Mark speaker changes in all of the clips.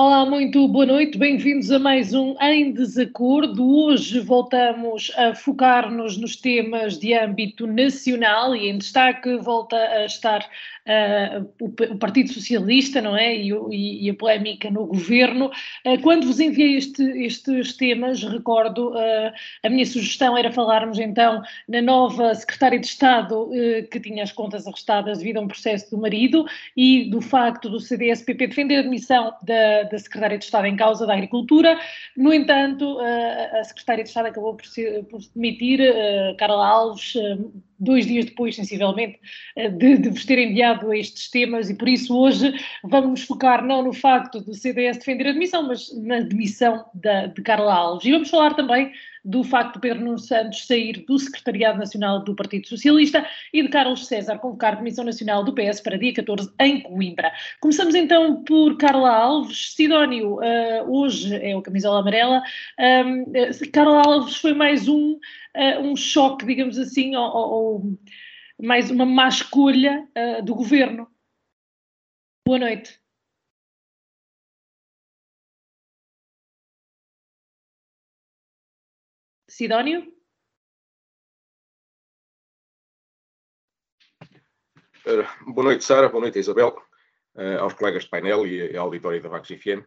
Speaker 1: Olá, muito boa noite, bem-vindos a mais um Em Desacordo. Hoje voltamos a focar-nos nos temas de âmbito nacional e em destaque volta a estar uh, o, o, Partido Socialista, não é? E, e, a polémica no governo. Uh, quando vos enviei este, estes temas, recordo, uh, a minha sugestão era falarmos então na nova secretária de Estado que tinha as contas arrestadas devido a um processo do marido e do facto do CDS-PP defender a admissão da, da secretária de Estado em causa da Agricultura. No entanto, a secretária de Estado acabou por, ser, por demitir, Carla Alves, dois dias depois, sensivelmente, eh, de, de vos ter enviado estes temas e por isso hoje vamos focar não no facto do CDS defender a demissão, mas na demissão da, de Carla Alves. E vamos falar também do facto de Pedro Nuno Santos sair do Secretariado Nacional do Partido Socialista e de Carlos César convocar a Comissão Nacional do PS para dia 14 em Coimbra. Começamos então por Carla Alves. Sidónio, uh, hoje é o camisola amarela. Um, uh, Carla Alves foi mais um, uh, um choque, digamos assim, ou, ou, mais uma má escolha do governo. Boa noite. Sidónio?
Speaker 2: Uh, boa noite, Sara. Boa noite, Isabel. Uh, aos colegas de painel e à auditória da Vagos FM.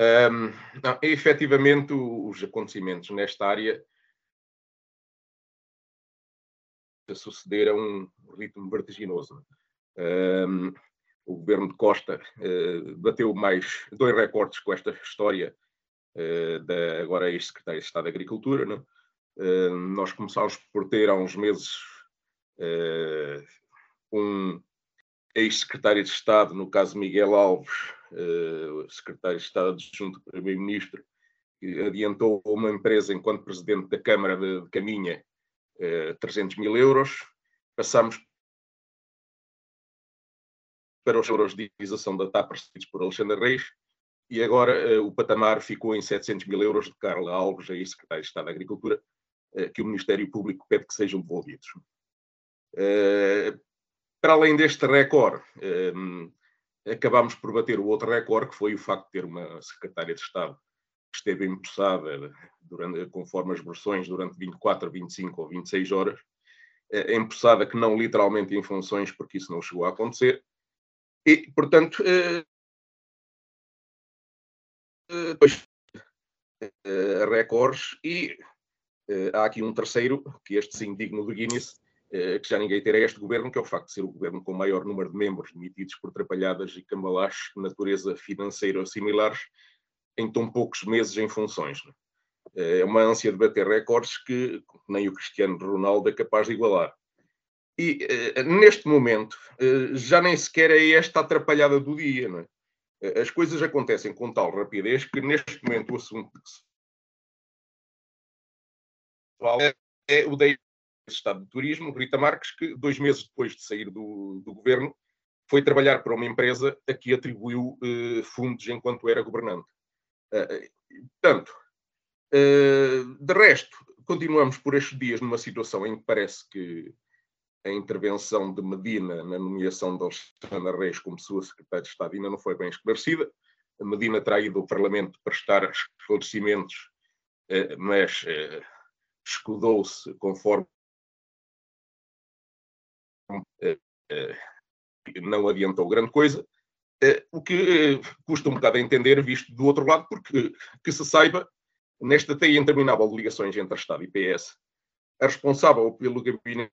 Speaker 2: Um, não, efetivamente, os acontecimentos nesta área sucederam um ritmo vertiginoso. Um, o governo de Costa uh, bateu mais dois recordes com esta história uh, da agora ex-secretária de Estado da Agricultura. Uh, nós começámos por ter há uns meses uh, um ex-secretário de Estado, no caso Miguel Alves, secretário de Estado adjunto do Primeiro-Ministro, que adiantou a uma empresa enquanto presidente da Câmara de, de Caminha 300 mil euros. Passamos para os euros de utilização da TAP recebidos por Alexandre Reis, e agora uh, o patamar ficou em 700 mil euros de Carla Alves, aí secretário de Estado da Agricultura, uh, que o Ministério Público pede que sejam devolvidos. Para além deste recorde, acabámos por bater o outro recorde, que foi o facto de ter uma secretária de Estado esteve empossada, durante, conforme as versões, durante 24, 25 ou 26 horas, empossada que não literalmente em funções, porque isso não chegou a acontecer, e, portanto, depois uh, recordes e uh, há aqui um terceiro, que este sim digno do Guinness, uh, que já ninguém terá este governo, que é o facto de ser o governo com o maior número de membros demitidos por atrapalhadas e cambalaches de natureza financeira ou similares em tão poucos meses em funções. É uma ânsia de bater recordes que nem o Cristiano Ronaldo é capaz de igualar. E neste momento já nem sequer é esta atrapalhada do dia, é? as coisas acontecem com tal rapidez que neste momento o assunto que se fala é o da Estado de Turismo, Rita Marques, que dois meses depois de sair do, do governo foi trabalhar para uma empresa a que atribuiu eh, fundos enquanto era governante. Portanto, uh, de resto, continuamos por estes dias numa situação em que parece que a intervenção de Medina na nomeação de Alexandre Reis como sua secretária de Estado ainda não foi bem esclarecida. A Medina terá ido ao Parlamento prestar esclarecimentos, eh, mas eh, escudou-se conforme eh, não adiantou grande coisa, o que custa um bocado a entender, visto do outro lado, porque, que se saiba, nesta teia interminável de ligações entre Estado e PS, a responsável pelo gabinete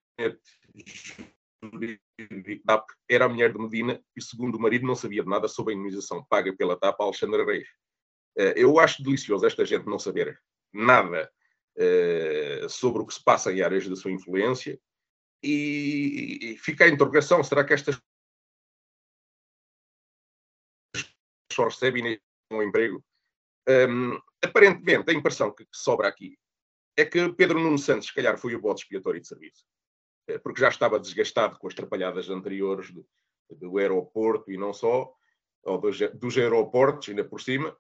Speaker 2: TAP era a mulher de Medina e, segundo o marido, não sabia de nada sobre a indemnização paga pela TAP a Alexandre Reis. Eh, eu acho delicioso esta gente não saber nada eh, sobre o que se passa em áreas da sua influência e fica a interrogação: será que estas só recebe nem um emprego. Um, aparentemente, a impressão que, sobra aqui é que Pedro Nuno Santos, se calhar, foi o bode expiatório de serviço, eh, porque já estava desgastado com as trapalhadas anteriores do, do aeroporto e não só, ou dos, dos aeroportos, ainda por cima,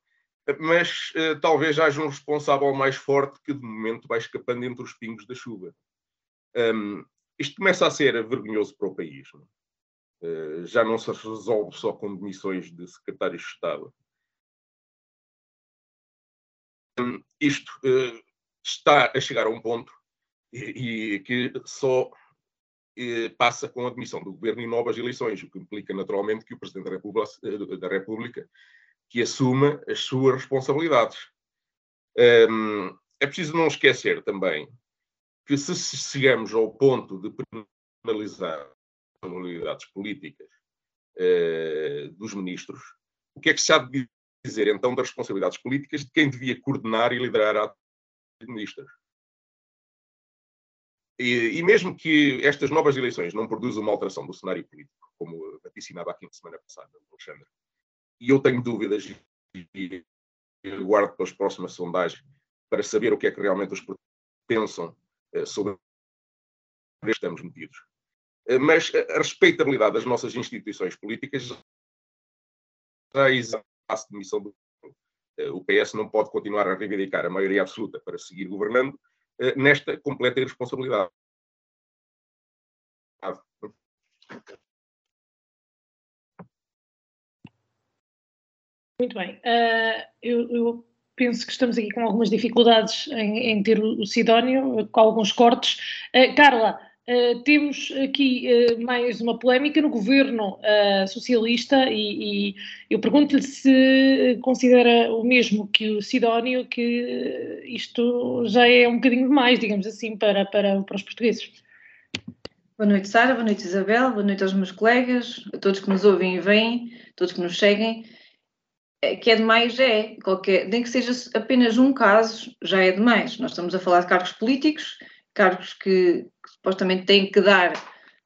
Speaker 2: mas uh, talvez haja um responsável mais forte que de momento vai escapando entre os pingos da chuva. Um, isto começa a ser vergonhoso para o país. Não? Uh, já não se resolve só com demissões de secretários de Estado. Um, isto uh, está a chegar a um ponto e, que só passa com a admissão do governo e novas eleições, o que implica naturalmente que o Presidente da República, da República que assuma as suas responsabilidades. Um, é preciso não esquecer também que se chegamos ao ponto de penalizar responsabilidades políticas uh, dos ministros, o que é que se há de dizer então das responsabilidades políticas de quem devia coordenar e liderar a de ministros? E, e, mesmo que estas novas eleições não produzam uma alteração do cenário político, como vaticinava aqui na semana passada, Alexandre, e eu tenho dúvidas e guardo para as próximas sondagens para saber o que é que realmente os pensam uh, sobre estamos metidos. Uh, mas a respeitabilidade das nossas instituições políticas já existe a demissão do uh, o PS não pode continuar a reivindicar a maioria absoluta para seguir governando nesta completa irresponsabilidade.
Speaker 1: Muito bem. Uh, eu, eu, penso que estamos aqui com algumas dificuldades em, em ter o Sidónio, com alguns cortes. Uh, Carla, uh, temos aqui mais uma polémica no governo socialista e, e eu pergunto-lhe se considera o mesmo que o Sidónio, que isto já é um bocadinho demais, digamos assim, para, para, para os portugueses.
Speaker 3: Boa noite, Sara. Boa noite, Isabel. Boa noite aos meus colegas, a todos que nos ouvem e veem, todos que nos seguem. É, que é demais é, qualquer, nem que seja apenas um caso, já é demais. Nós estamos a falar de cargos políticos, cargos que, que supostamente têm que dar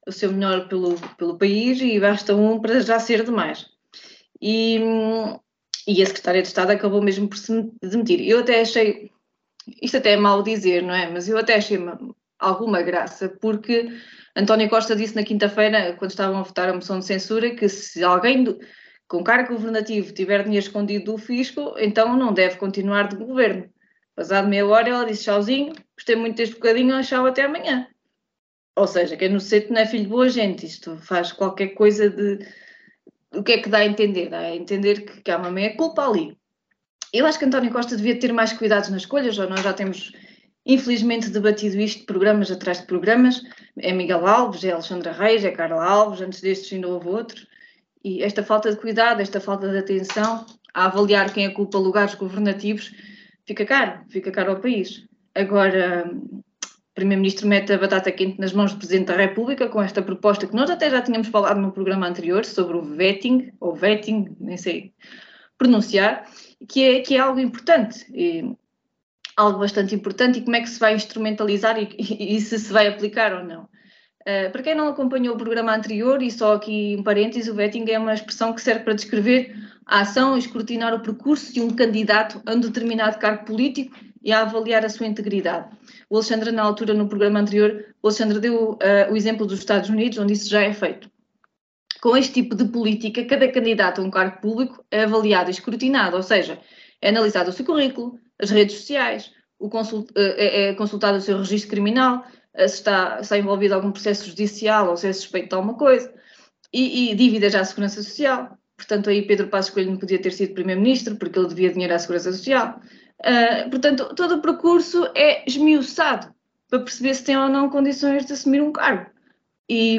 Speaker 3: o seu melhor pelo, pelo país e basta um para já ser demais. E, e a Secretária de Estado acabou mesmo por se demitir. Eu até achei, isto até é mal dizer, não é? Mas eu até achei alguma graça, porque António Costa disse na quinta-feira, quando estavam a votar a moção de censura, que se alguém do, com cargo governativo tiver dinheiro escondido do fisco, então não deve continuar de governo. Passado meia hora ela disse tchauzinho, gostei muito deste bocadinho, tchau até amanhã. Ou seja, quem no centro não é filho de boa gente, isto faz qualquer coisa de... O que é que dá a entender? Dá a entender que, que há uma meia culpa ali. Eu acho que António Costa devia ter mais cuidados nas escolhas, ou nós já temos infelizmente debatido isto de programas atrás de programas. É Miguel Alves, é Alexandra Reis, é Carla Alves, antes destes ainda houve outros. E esta falta de cuidado, esta falta de atenção a avaliar quem ocupa lugares governativos fica caro, fica caro ao país. Agora, Primeiro-Ministro mete a batata quente nas mãos do Presidente da República com esta proposta que nós até já tínhamos falado no programa anterior sobre o vetting, ou vetting, nem sei pronunciar, que é, que é algo importante. E, algo bastante importante e como é que se vai instrumentalizar e, e, e se se vai aplicar ou não. Uh, para quem não acompanhou o programa anterior, e só aqui um parênteses, o vetting é uma expressão que serve para descrever a ação e escrutinar o percurso de um candidato a um determinado cargo político e a avaliar a sua integridade. O Alexandre, na altura, no programa anterior, o Alexandre deu uh, o exemplo dos Estados Unidos, onde isso já é feito. Com este tipo de política, cada candidato a um cargo público é avaliado e escrutinado, ou seja, é analisado o seu currículo, as redes sociais, consult, uh, é, é consultado o seu registro criminal, se está, está envolvido em algum processo judicial ou se é suspeito de alguma coisa, e, e dívidas à Segurança Social. Portanto, aí Pedro Passos Coelho não podia ter sido Primeiro-Ministro porque ele devia dinheiro à Segurança Social. Uh, portanto, todo o percurso é esmiuçado para perceber se tem ou não condições de assumir um cargo. E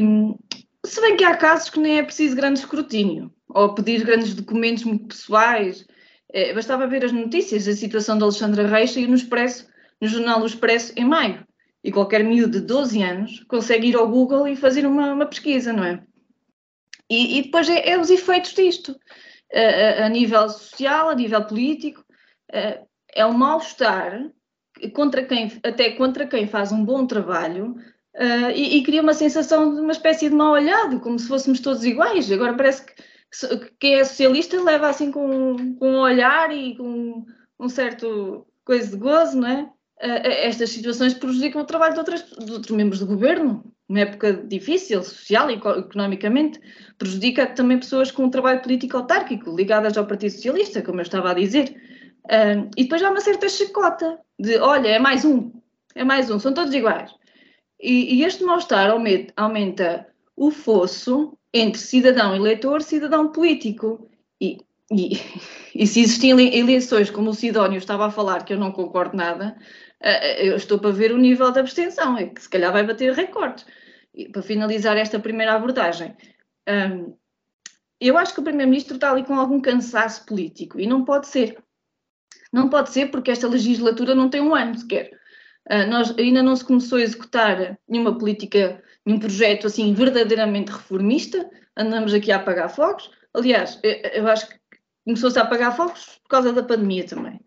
Speaker 3: se bem que há casos que nem é preciso grande escrutínio ou pedir grandes documentos muito pessoais. É, bastava ver as notícias da situação de Alexandra Reis e no Expresso, no jornal O Expresso, em maio. E qualquer miúdo de 12 anos consegue ir ao Google e fazer uma, uma pesquisa, não é? E, e depois é, é, os efeitos disto, a, a, nível social, a nível político, é um mal-estar contra quem, até contra quem faz um bom trabalho uh, e, e, cria uma sensação de uma espécie de mal olhado, como se fôssemos todos iguais. Agora parece que quem é socialista leva assim com, com um olhar e com um certo coisa de gozo, não é? estas situações prejudicam o trabalho de, outras, de outros membros do governo, numa época difícil, social e economicamente, prejudica também pessoas com um trabalho político autárquico, ligadas ao Partido Socialista, como eu estava a dizer. Uh, e depois há uma certa chacota de, olha, é mais um, é mais um, são todos iguais. E, e este mal-estar aumenta, aumenta o fosso entre cidadão eleitor e cidadão político. E, e, e se existiam eleições, como o Sidónio estava a falar, que eu não concordo nada, eh, eh, eu estou para ver o nível de abstenção, é que se calhar vai bater recordes. E, para finalizar esta primeira abordagem, hum, eu acho que o Primeiro-Ministro está ali com algum cansaço político e não pode ser. Não pode ser porque esta legislatura não tem um ano sequer. Uh, nós, ainda não se começou a executar nenhuma política, nenhum projeto assim verdadeiramente reformista, andamos aqui a apagar fogos. Aliás, eu, eu acho que começou-se a apagar fogos por causa da pandemia também.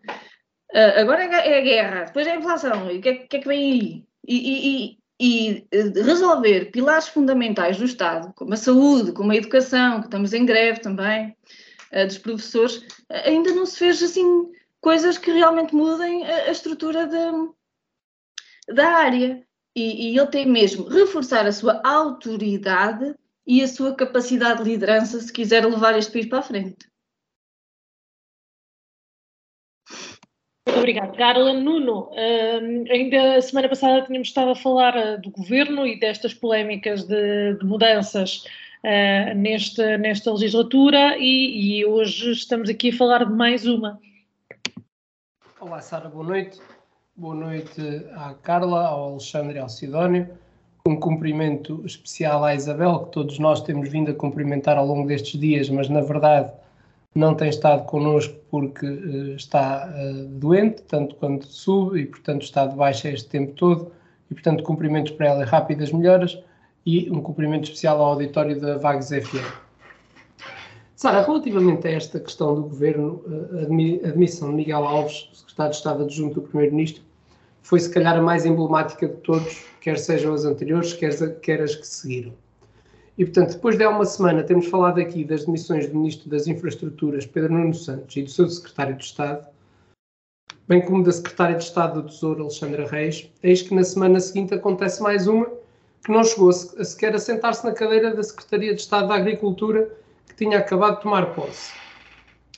Speaker 3: Uh, agora é, a guerra, depois é a inflação, e o que, é, que, é que vem aí? E, e, e, e, resolver pilares fundamentais do Estado, como a saúde, como a educação, que estamos em greve também, uh, dos professores, ainda não se fez assim coisas que realmente mudem a, a estrutura de, da área. E, e ele tem mesmo reforçar a sua autoridade e a sua capacidade de liderança se quiser levar este país para a frente.
Speaker 1: Muito obrigada, Carla. Nuno, uh, ainda a semana passada tínhamos estado a falar uh, do governo e destas polémicas de, de mudanças uh, nesta, nesta legislatura e, e, hoje estamos aqui a falar de mais uma.
Speaker 4: Olá, Sara, boa noite. Boa noite à Carla, ao Alexandre e ao Sidónio. Um cumprimento especial à Isabel, que todos nós temos vindo a cumprimentar ao longo destes dias, mas na verdade não tem estado connosco porque uh, está uh, doente, tanto quanto sub, e portanto está de baixa este tempo todo, e portanto cumprimentos para ela e rápidas melhoras, e um cumprimento especial ao auditório da Vagos FM. Sara, relativamente a esta questão do governo, eh, a admissão de Miguel Alves, secretário de Estado adjunto do Primeiro-Ministro, foi se calhar a mais emblemática de todos, quer sejam as anteriores, quer, quer as que seguiram. E, portanto, depois de há uma semana termos falado aqui das demissões do Ministro das Infraestruturas, Pedro Nuno Santos, e do seu Secretário de Estado, bem como da Secretária de Estado do Tesouro, Alexandra Reis, eis que na semana seguinte acontece mais uma que não chegou a sequer a sentar-se na cadeira da Secretaria de Estado da Agricultura, que tinha acabado de tomar posse.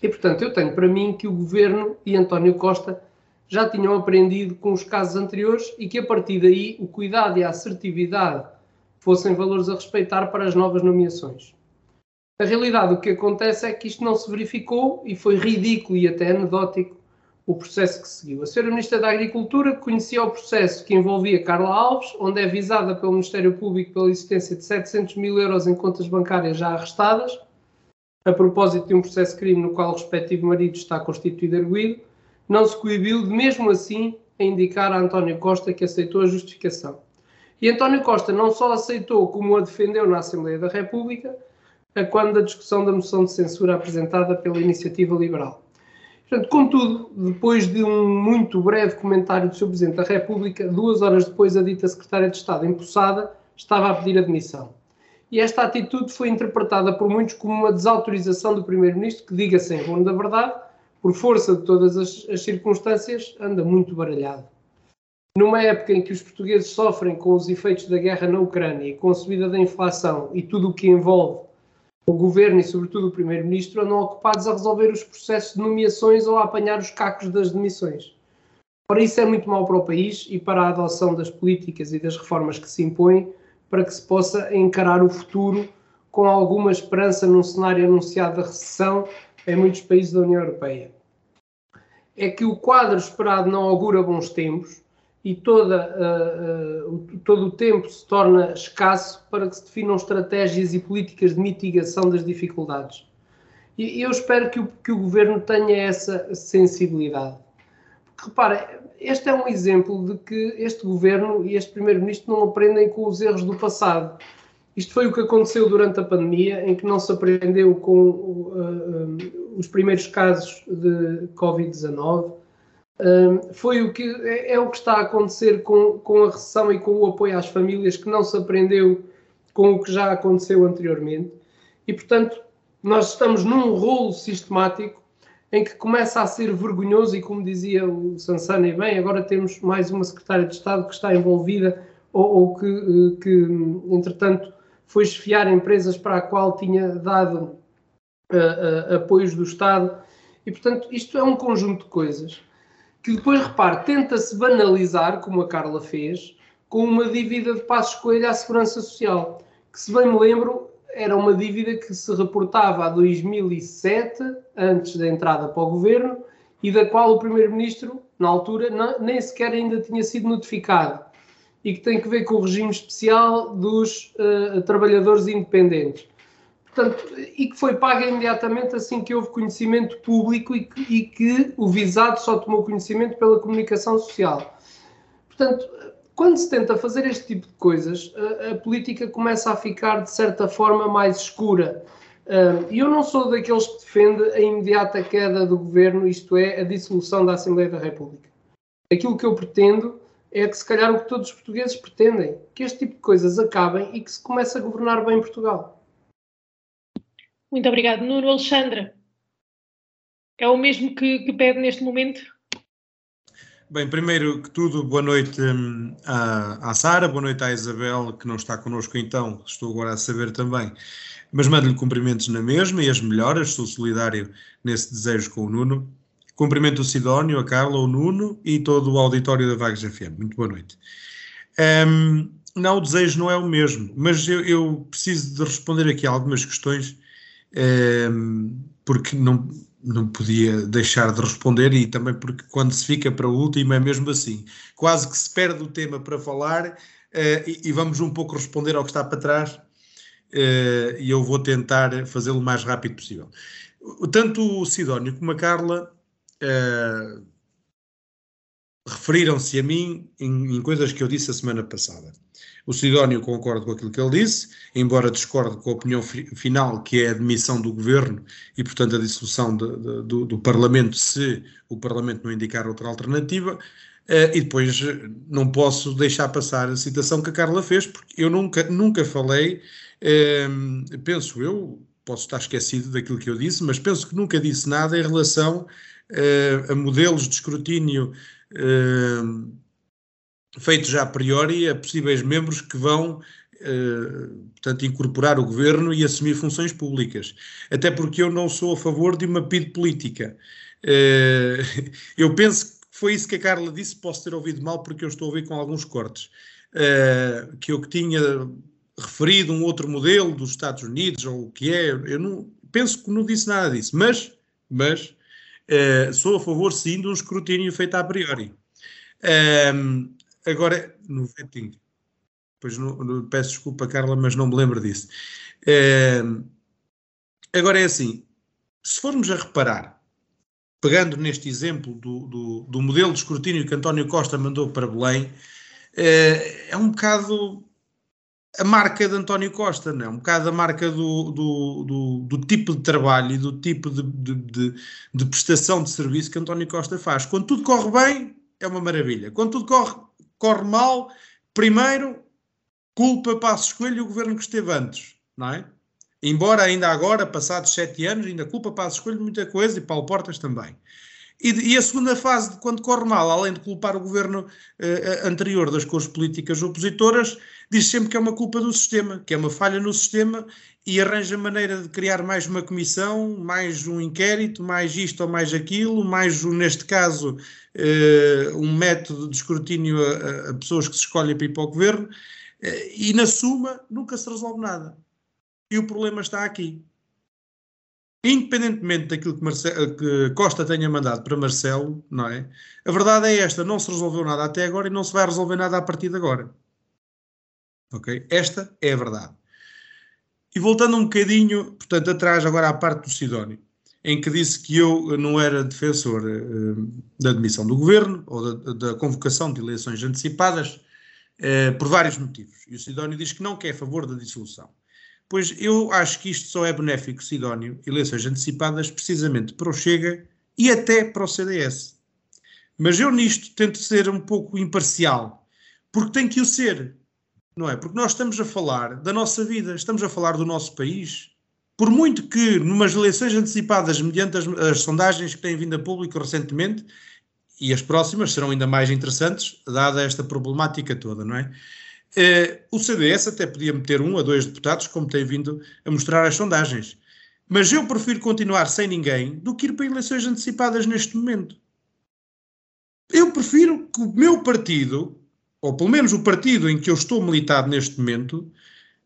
Speaker 4: E, portanto, eu tenho para mim que o Governo e António Costa já tinham aprendido com os casos anteriores e que, a partir daí, o cuidado e a assertividade fossem valores a respeitar para as novas nomeações. Na realidade, o que acontece é que isto não se verificou e foi ridículo e até anedótico o processo que seguiu. A Sra. Ministra da Agricultura conhecia o processo que envolvia Carla Alves, onde é visada pelo Ministério Público pela existência de 700 mil euros em contas bancárias já arrestadas, a propósito de um processo de crime no qual o respectivo marido está constituído arguído, não se coibiu de, mesmo assim, a indicar a António Costa que aceitou a justificação. E António Costa não só aceitou, como a defendeu na Assembleia da República, a quando da discussão da moção de censura apresentada pela Iniciativa Liberal. Portanto, contudo, depois de um muito breve comentário do Sr. Presidente da República, duas horas depois a dita Secretária de Estado empossada estava a pedir admissão. E esta atitude foi interpretada por muitos como uma desautorização do Primeiro-Ministro, que, diga-se em bom da verdade, por força de todas as, as circunstâncias, anda muito baralhado. Numa época em que os portugueses sofrem com os efeitos da guerra na Ucrânia e com a subida da inflação e tudo o que envolve o governo e, sobretudo, o primeiro-ministro andam ocupados a resolver os processos de nomeações ou a apanhar os cacos das demissões. Ora, isso é muito mau para o país e para a adoção das políticas e das reformas que se impõem para que se possa encarar o futuro com alguma esperança num cenário anunciado da recessão em muitos países da União Europeia. É que o quadro esperado não augura bons tempos e toda, uh, uh, todo o tempo se torna escasso para que se definam estratégias e políticas de mitigação das dificuldades. E eu espero que o, que o governo tenha essa sensibilidade. Repare, este é um exemplo de que este governo e este primeiro-ministro não aprendem com os erros do passado. Isto foi o que aconteceu durante a pandemia, em que não se aprendeu com uh, os primeiros casos de Covid-19 foi o que é, é, o que está a acontecer com, com a recessão e com o apoio às famílias que não se aprendeu com o que já aconteceu anteriormente e portanto nós estamos num rolo sistemático em que começa a ser vergonhoso, e como dizia o Sansana e bem, agora temos mais uma secretária de Estado que está envolvida ou, ou que, eh, que, entretanto, foi esfiar empresas para a qual tinha dado uh, uh, apoios do Estado. E, portanto, isto é um conjunto de coisas que depois, repare, tenta-se banalizar, como a Carla fez, com uma dívida de passo escolha à Segurança Social, que, se bem me lembro, era uma dívida que se reportava a 2007, antes da entrada para o governo, e da qual o Primeiro-Ministro, na altura, não, nem sequer ainda tinha sido notificado, e que tem que ver com o regime especial dos uh, trabalhadores independentes. Portanto, e que foi paga imediatamente assim que houve conhecimento público e que, e que o visado só tomou conhecimento pela comunicação social. Portanto, quando se tenta fazer este tipo de coisas, a, a política começa a ficar, de certa forma, mais escura. E eu não sou daqueles que defende a imediata queda do governo, isto é, a dissolução da Assembleia da República. Aquilo que eu pretendo é que, se calhar, o que todos os portugueses pretendem, que este tipo de coisas acabem e que se comece a governar bem Portugal.
Speaker 1: Muito obrigado. Nuno Alexandre, é o mesmo que, que pede neste momento?
Speaker 5: Bem, primeiro que tudo, boa noite hum, à, Sara, boa noite à Isabel, que não está connosco então, estou agora a saber também, mas mando-lhe cumprimentos na mesma e as melhoras, sou solidário nesse desejo com o Nuno. Cumprimento o Sidónio, a Carla, o Nuno e todo o auditório da Vagos FM. Muito boa noite. Um, não, o desejo não é o mesmo, mas eu, eu preciso de responder aqui algumas questões, um, porque não, não podia deixar de responder e também porque quando se fica para o último é mesmo assim. Quase que se perde o tema para falar uh, e, e, vamos um pouco responder ao que está para trás uh, e eu vou tentar fazê-lo o mais rápido possível. Tanto o Sidónio como a Carla uh, referiram-se a mim em, em coisas que eu disse a semana passada. O Sidónio concorda com aquilo que ele disse, embora discorde com a opinião final, que é a demissão do governo e, portanto, a dissolução de, de, do, do, Parlamento, se o Parlamento não indicar outra alternativa. Uh, e depois não posso deixar passar a citação que a Carla fez, porque eu nunca, nunca falei, uh, penso eu, posso estar esquecido daquilo que eu disse, mas penso que nunca disse nada em relação uh, a modelos de escrutínio feito já a priori a possíveis membros que vão, uh, portanto, incorporar o governo e assumir funções públicas. Até porque eu não sou a favor de uma PID política. Uh, eu penso que foi isso que a Carla disse, posso ter ouvido mal porque eu estou a ouvir com alguns cortes. Uh, que eu que tinha referido um outro modelo dos Estados Unidos, ou o que é, eu não, penso que não disse nada disso, mas, mas sou a favor sim de um escrutínio feito a priori. Um, Agora, no vetting, pois no, no, peço desculpa, Carla, mas não me lembro disso. É, agora é assim, se formos a reparar, pegando neste exemplo do, do, do, modelo de escrutínio que António Costa mandou para Belém, é, é um bocado a marca de António Costa, não é? Um bocado a marca do, do, do, do tipo de trabalho e do tipo de, de, de, de, prestação de serviço que António Costa faz. Quando tudo corre bem, é uma maravilha. Quando tudo corre corre mal, primeiro, culpa para a escolha o governo que esteve antes, não é? Embora ainda agora, passados sete anos, ainda culpa para a escolha muita coisa e Paulo Portas também. E, e, a segunda fase, de quando corre mal, além de culpar o governo eh, anterior das cores políticas opositoras, diz sempre que é uma culpa do sistema, que é uma falha no sistema e arranja maneira de criar mais uma comissão, mais um inquérito, mais isto ou mais aquilo, mais, neste caso, uh, um método de escrutínio a, a, pessoas que se escolhem para ir para o governo, e na suma nunca se resolve nada. E o problema está aqui. Independentemente daquilo que, Marcelo, que Costa tenha mandado para Marcelo, não é? A verdade é esta: não se resolveu nada até agora e não se vai resolver nada a partir de agora. Ok? Esta é a verdade. E voltando um bocadinho, portanto, atrás agora à parte do Sidónio, em que disse que eu não era defensor uh, da admissão do governo ou da, da convocação de eleições antecipadas uh, por vários motivos. E o Sidónio diz que não quer a favor da dissolução. Pois eu acho que isto só é benéfico, Sidónio, eleições antecipadas, precisamente para o Chega e até para o CDS. Mas eu nisto tento ser um pouco imparcial, porque tem que o ser não é? Porque nós estamos a falar da nossa vida, estamos a falar do nosso país, por muito que numas eleições antecipadas, mediante as, as sondagens que têm vindo a público recentemente, e as próximas serão ainda mais interessantes, dada esta problemática toda, não é? Eh, o CDS até podia meter um a dois deputados, como tem vindo a mostrar as sondagens. Mas eu prefiro continuar sem ninguém do que ir para eleições antecipadas neste momento. Eu prefiro que o meu partido, ou pelo menos o partido em que eu estou militado neste momento,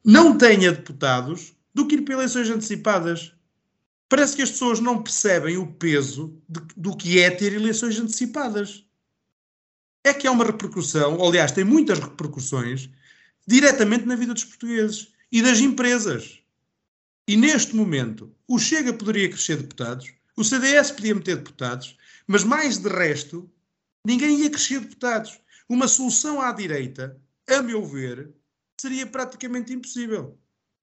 Speaker 5: não tenha deputados do que ir para eleições antecipadas. Parece que as pessoas não percebem o peso de, do que é ter eleições antecipadas. É que há uma repercussão, aliás, tem muitas repercussões diretamente na vida dos portugueses e das empresas. E neste momento, o Chega poderia crescer deputados, o CDS podia meter deputados, mas mais de resto, ninguém ia crescer deputados. Uma solução à direita, a meu ver, seria praticamente impossível.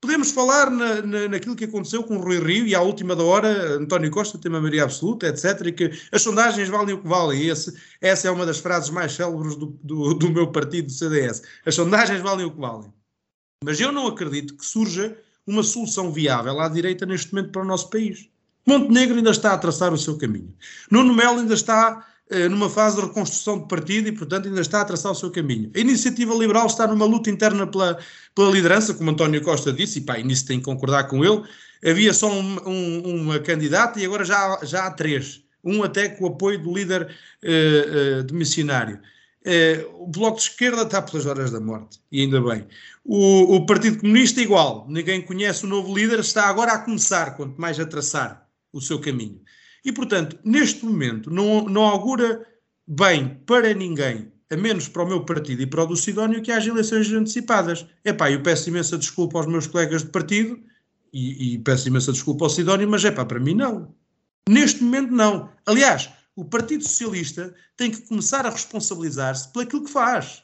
Speaker 5: Podemos falar na, na, naquilo que aconteceu com o Rui Rio e à última da hora António Costa tem uma maioria absoluta, etc. E que as sondagens valem o que valem. Esse, essa é uma das frases mais célebres do, do, do meu partido, do CDS. As sondagens valem o que valem. Mas eu não acredito que surja uma solução viável à direita neste momento para o nosso país. Montenegro ainda está a traçar o seu caminho. Nuno Melo ainda está numa fase de reconstrução de partido e, portanto, ainda está a traçar o seu caminho. A iniciativa liberal está numa luta interna pela, pela liderança, como António Costa disse, e pá, nisso tem que concordar com ele. Havia só um, um, uma candidata e agora já, já há três. Um até com o apoio do líder uh, uh, de missionário. Uh, o Bloco de Esquerda está pelas horas da morte, e ainda bem. O, o, Partido Comunista, igual. Ninguém conhece o novo líder, está agora a começar, quanto mais a traçar o seu caminho. E, portanto, neste momento, não, não augura bem para ninguém, a menos para o meu partido e para o do Sidónio, que haja eleições antecipadas. Epá, eu peço imensa desculpa aos meus colegas de partido e, e peço imensa desculpa ao Sidónio, mas é pá, para mim não. Neste momento, não. Aliás, o Partido Socialista tem que começar a responsabilizar-se por aquilo que faz.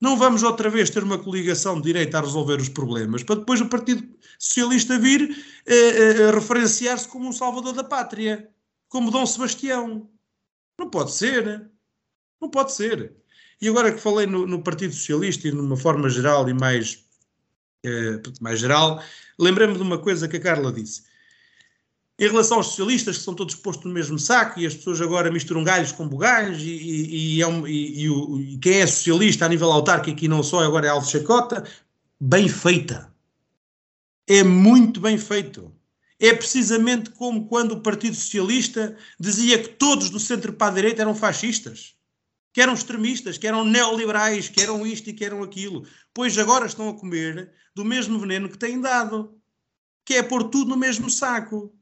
Speaker 5: Não vamos outra vez ter uma coligação de direita a resolver os problemas, para depois o Partido Socialista vir eh, eh, referenciar-se como um salvador da pátria, como Dom Sebastião. Não pode ser. Não pode ser. E agora que falei no, no Partido Socialista e numa forma geral e mais, eh, mais geral, lembrei-me de uma coisa que a Carla disse. Em relação aos socialistas, que são todos postos no mesmo saco e as pessoas agora misturam galhos com bugalhos e, e, e, é e, quem é socialista a nível autárquico e não só agora é Alves Chacota, bem feita. É muito bem feito. É precisamente como quando o Partido Socialista dizia que todos do centro para a direita eram fascistas, que eram extremistas, que eram neoliberais, que eram isto e que eram aquilo. Pois agora estão a comer do mesmo veneno que têm dado, que é pôr tudo no mesmo saco.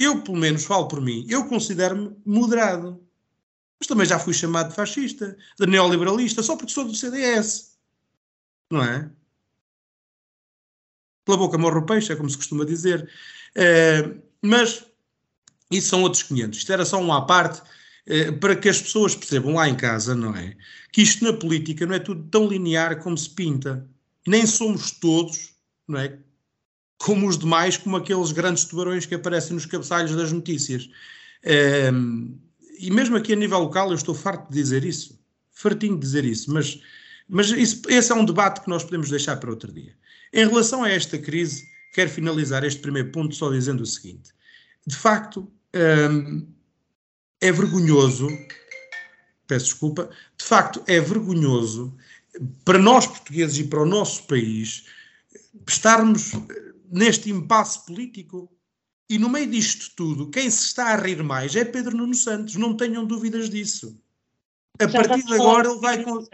Speaker 5: Eu, pelo menos, falo por mim, eu considero-me moderado. Mas também já fui chamado de fascista, de neoliberalista, só porque sou do CDS. Não é? Pela boca morre o peixe, é como se costuma dizer. Uh, mas isso são outros 500. Isto era só um à parte uh, para que as pessoas percebam lá em casa, não é? Que isto na política não é tudo tão linear como se pinta. Nem somos todos, não é? Como os demais, como aqueles grandes tubarões que aparecem nos cabeçalhos das notícias. Um, e mesmo aqui a nível local, eu estou farto de dizer isso, fartinho de dizer isso, mas, mas isso, esse é um debate que nós podemos deixar para outro dia. Em relação a esta crise, quero finalizar este primeiro ponto só dizendo o seguinte: de facto, um, é vergonhoso, peço desculpa, de facto é vergonhoso para nós portugueses e para o nosso país estarmos neste impasse político. E no meio disto tudo, quem se está a rir mais é Pedro Nuno Santos, não tenham dúvidas disso. A Já partir de agora ele vai com.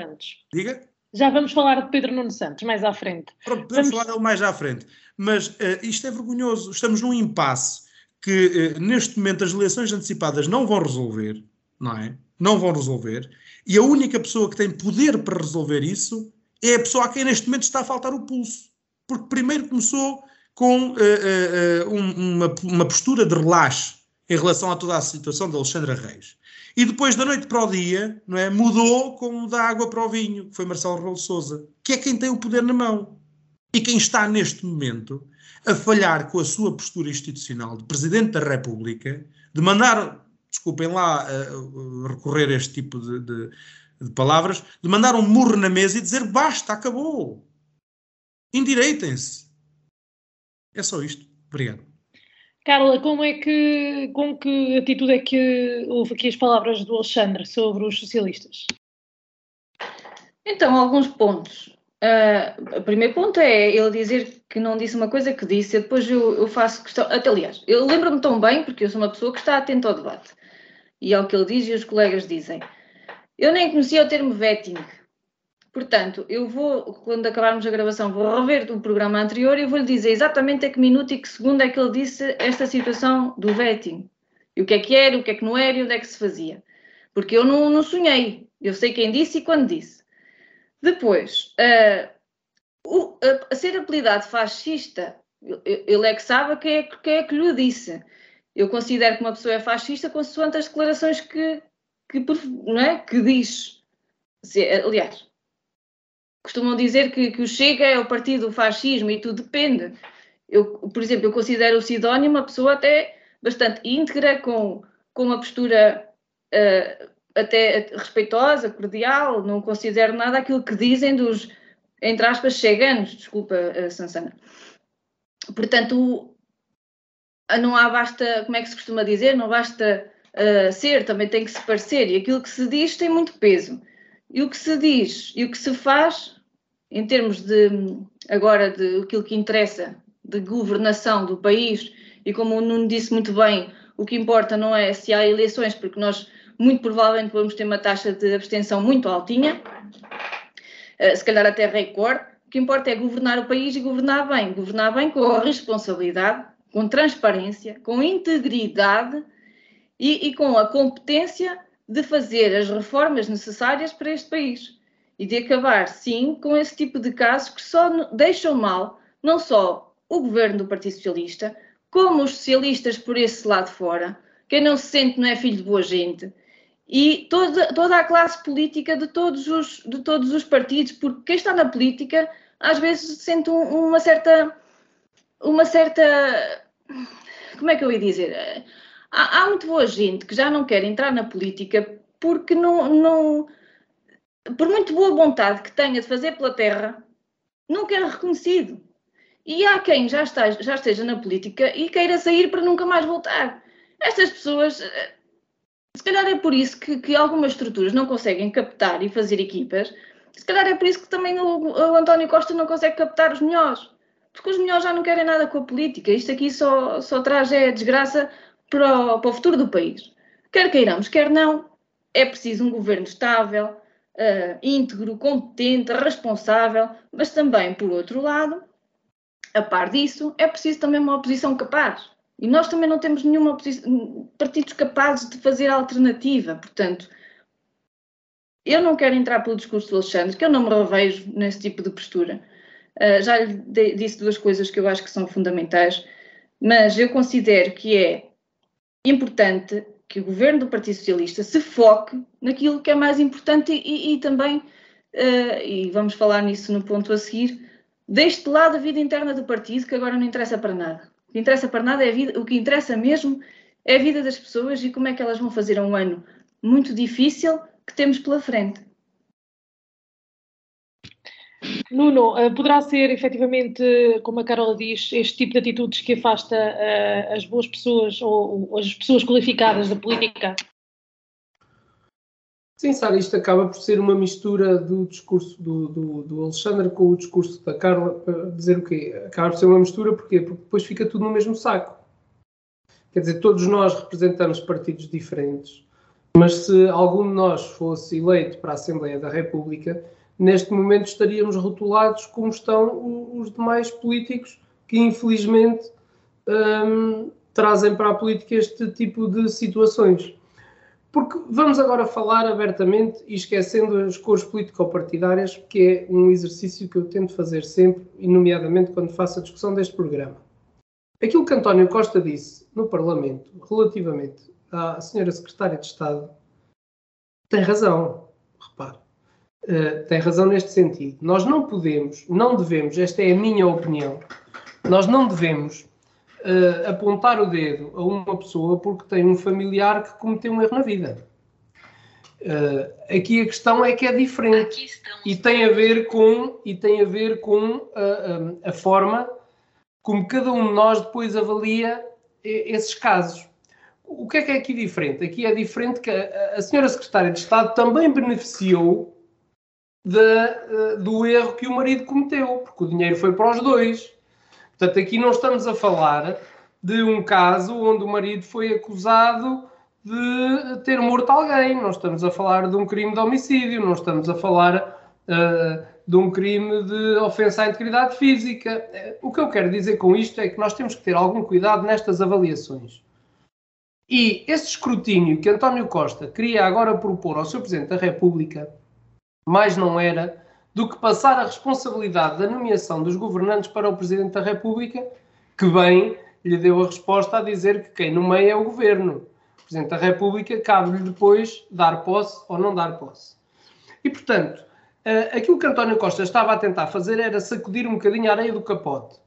Speaker 5: Diga?
Speaker 1: Já vamos falar de Pedro Nuno Santos mais à frente.
Speaker 5: Pronto, podemos vamos... falar dele mais à frente. Mas uh, isto é vergonhoso. Estamos num impasse que uh, neste momento as eleições antecipadas não vão resolver, não é? Não vão resolver. E a única pessoa que tem poder para resolver isso é a pessoa a quem neste momento está a faltar o pulso. Porque primeiro começou com uh, uh, uma, uma, postura de relaxe em relação a toda a situação de Alexandra Reis. E depois da noite para o dia, não é, mudou como da água para o vinho, que foi Marcelo Rebelo de Sousa, que é quem tem o poder na mão. E quem está neste momento a falhar com a sua postura institucional de Presidente da República, de mandar, desculpem lá uh, recorrer a este tipo de, de, de palavras, de mandar um murro na mesa e dizer basta, acabou. Endireitem-se É só isto. Obrigado.
Speaker 1: Carla, como é que, com que atitude é que houve aqui as palavras do Alexandre sobre os socialistas?
Speaker 3: Então, alguns pontos. Uh, o primeiro ponto é ele dizer que não disse uma coisa que disse, depois eu, eu faço questão. Até, aliás, eu lembro-me tão bem, porque eu sou uma pessoa que está atenta ao debate e ao que ele diz e os colegas dizem. Eu nem conhecia o termo vetting. Portanto, eu vou, quando acabarmos a gravação, vou rever o programa anterior e vou-lhe dizer exatamente a que minuto e que segundo é que ele disse esta situação do vetting. E o que é que era, o que é que não era e onde é que se fazia. Porque eu não, não sonhei. Eu sei quem disse e quando disse. Depois, uh, o, a, a, ser apelidado fascista, ele é que sabe quem é, quem é que lhe disse. Eu considero que uma pessoa é fascista consoante as declarações que, que, não é? que diz. Se, aliás, costumam dizer que, que o Chega é o partido do fascismo e tudo depende. Eu, por exemplo, eu considero o Sidónio uma pessoa até bastante íntegra, com, com uma postura uh, até respeitosa, cordial, não considero nada aquilo que dizem dos, entre aspas, cheganos, desculpa, uh, Sansana. Portanto, não há basta, como é que se costuma dizer, não basta uh, ser, também tem que se parecer, e aquilo que se diz tem muito peso. E o que se diz e o que se faz em termos de, agora, de aquilo que interessa, de governação do país, e como o Nuno disse muito bem, o que importa não é se há eleições, porque nós muito provavelmente vamos ter uma taxa de abstenção muito altinha, eh, se calhar até recorde. O que importa é governar o país e governar bem. Governar bem com responsabilidade, com transparência, com integridade e, e com a competência de fazer as reformas necessárias para este país e de acabar, sim, com esse tipo de casos que só deixam mal não só o governo do Partido Socialista, como os socialistas por esse lado fora. Quem não se sente não é filho de boa gente. E toda, toda a classe política de todos, os, de todos os partidos, porque quem está na política às vezes sente um, uma certa. Uma certa. Como é que eu ia dizer? Há, há muito boa gente que já não quer entrar na política porque não, não, por muito boa vontade que tenha de fazer pela terra, nunca é reconhecido. E há quem já, está, já esteja na política e queira sair para nunca mais voltar. Estas pessoas, eh, se calhar é por isso que, que algumas estruturas não conseguem captar e fazer equipas, se calhar é por isso que também o, o António Costa não consegue captar os melhores. Porque os melhores já não querem nada com a política. Isto aqui só, só traz é desgraça para o, para o futuro do país. Quer queiramos, quer não, é preciso um governo estável, uh, íntegro, competente, responsável, mas também, por outro lado, a par disso, é preciso também uma oposição capaz. E nós também não temos nenhuma partidos capazes de fazer alternativa. Portanto, eu não quero entrar pelo discurso do Alexandre, que eu não me revejo nesse tipo de postura. Uh, já lhe disse duas coisas que eu acho que são fundamentais, mas eu considero que é importante que o governo do Partido Socialista se foque naquilo que é mais importante e, e também, uh, e vamos falar nisso no ponto a seguir, deixe de lado a vida interna do partido, que agora não interessa para nada. O que interessa para nada é vida, o que interessa mesmo é a vida das pessoas e como é que elas vão fazer um ano muito difícil que temos pela frente.
Speaker 1: Nuno, eh, poderá ser efetivamente, como a Carola diz, este tipo de atitudes que afasta uh, as boas pessoas ou, ou, as pessoas qualificadas da política?
Speaker 4: Sim, Sara, isto acaba por ser uma mistura do discurso do, do, do, Alexandre com o discurso da Carla, para dizer o quê? Acaba por ser uma mistura porquê? porque depois fica tudo no mesmo saco. Quer dizer, todos nós representamos partidos diferentes, mas se algum de nós fosse eleito para a Assembleia da República, neste momento estaríamos rotulados como estão os demais políticos que infelizmente um, trazem para a política este tipo de situações. Porque vamos agora falar abertamente e esquecendo as cores político-partidárias, que é um exercício que eu tento fazer sempre, e nomeadamente quando faço a discussão deste programa. Aquilo que António Costa disse no Parlamento relativamente à senhora Secretária de Estado tem razão. Eh, tem razão neste sentido. Nós não podemos, não devemos, esta é a minha opinião, nós não devemos uh, apontar o dedo a uma pessoa porque tem um familiar que cometeu um erro na vida. Uh, aqui a questão é que é diferente e tem a ver com e tem a ver com a, a, a forma como cada um de nós depois avalia esses casos. O que é que é aqui diferente? Aqui é diferente que a, a senhora Secretária de Estado também beneficiou eh, do erro que o marido cometeu, porque o dinheiro foi para os dois. Portanto, aqui não estamos a falar de um caso onde o marido foi acusado de ter morto alguém, não estamos a falar de um crime de homicídio, não estamos a falar uh, de um crime de ofensa à integridade física. O que eu quero dizer com isto é que nós temos que ter algum cuidado nestas avaliações. E esse escrutínio que António Costa queria agora propor ao Sr. Presidente da República, mais não era do que passar a responsabilidade da nomeação dos governantes para o Presidente da República, que bem lhe deu a resposta a dizer que quem nomeia é o Governo. O Presidente da República cabe-lhe depois dar posse ou não dar posse. E, portanto, uh, aquilo que António Costa estava a tentar fazer era sacudir um bocadinho a areia do capote.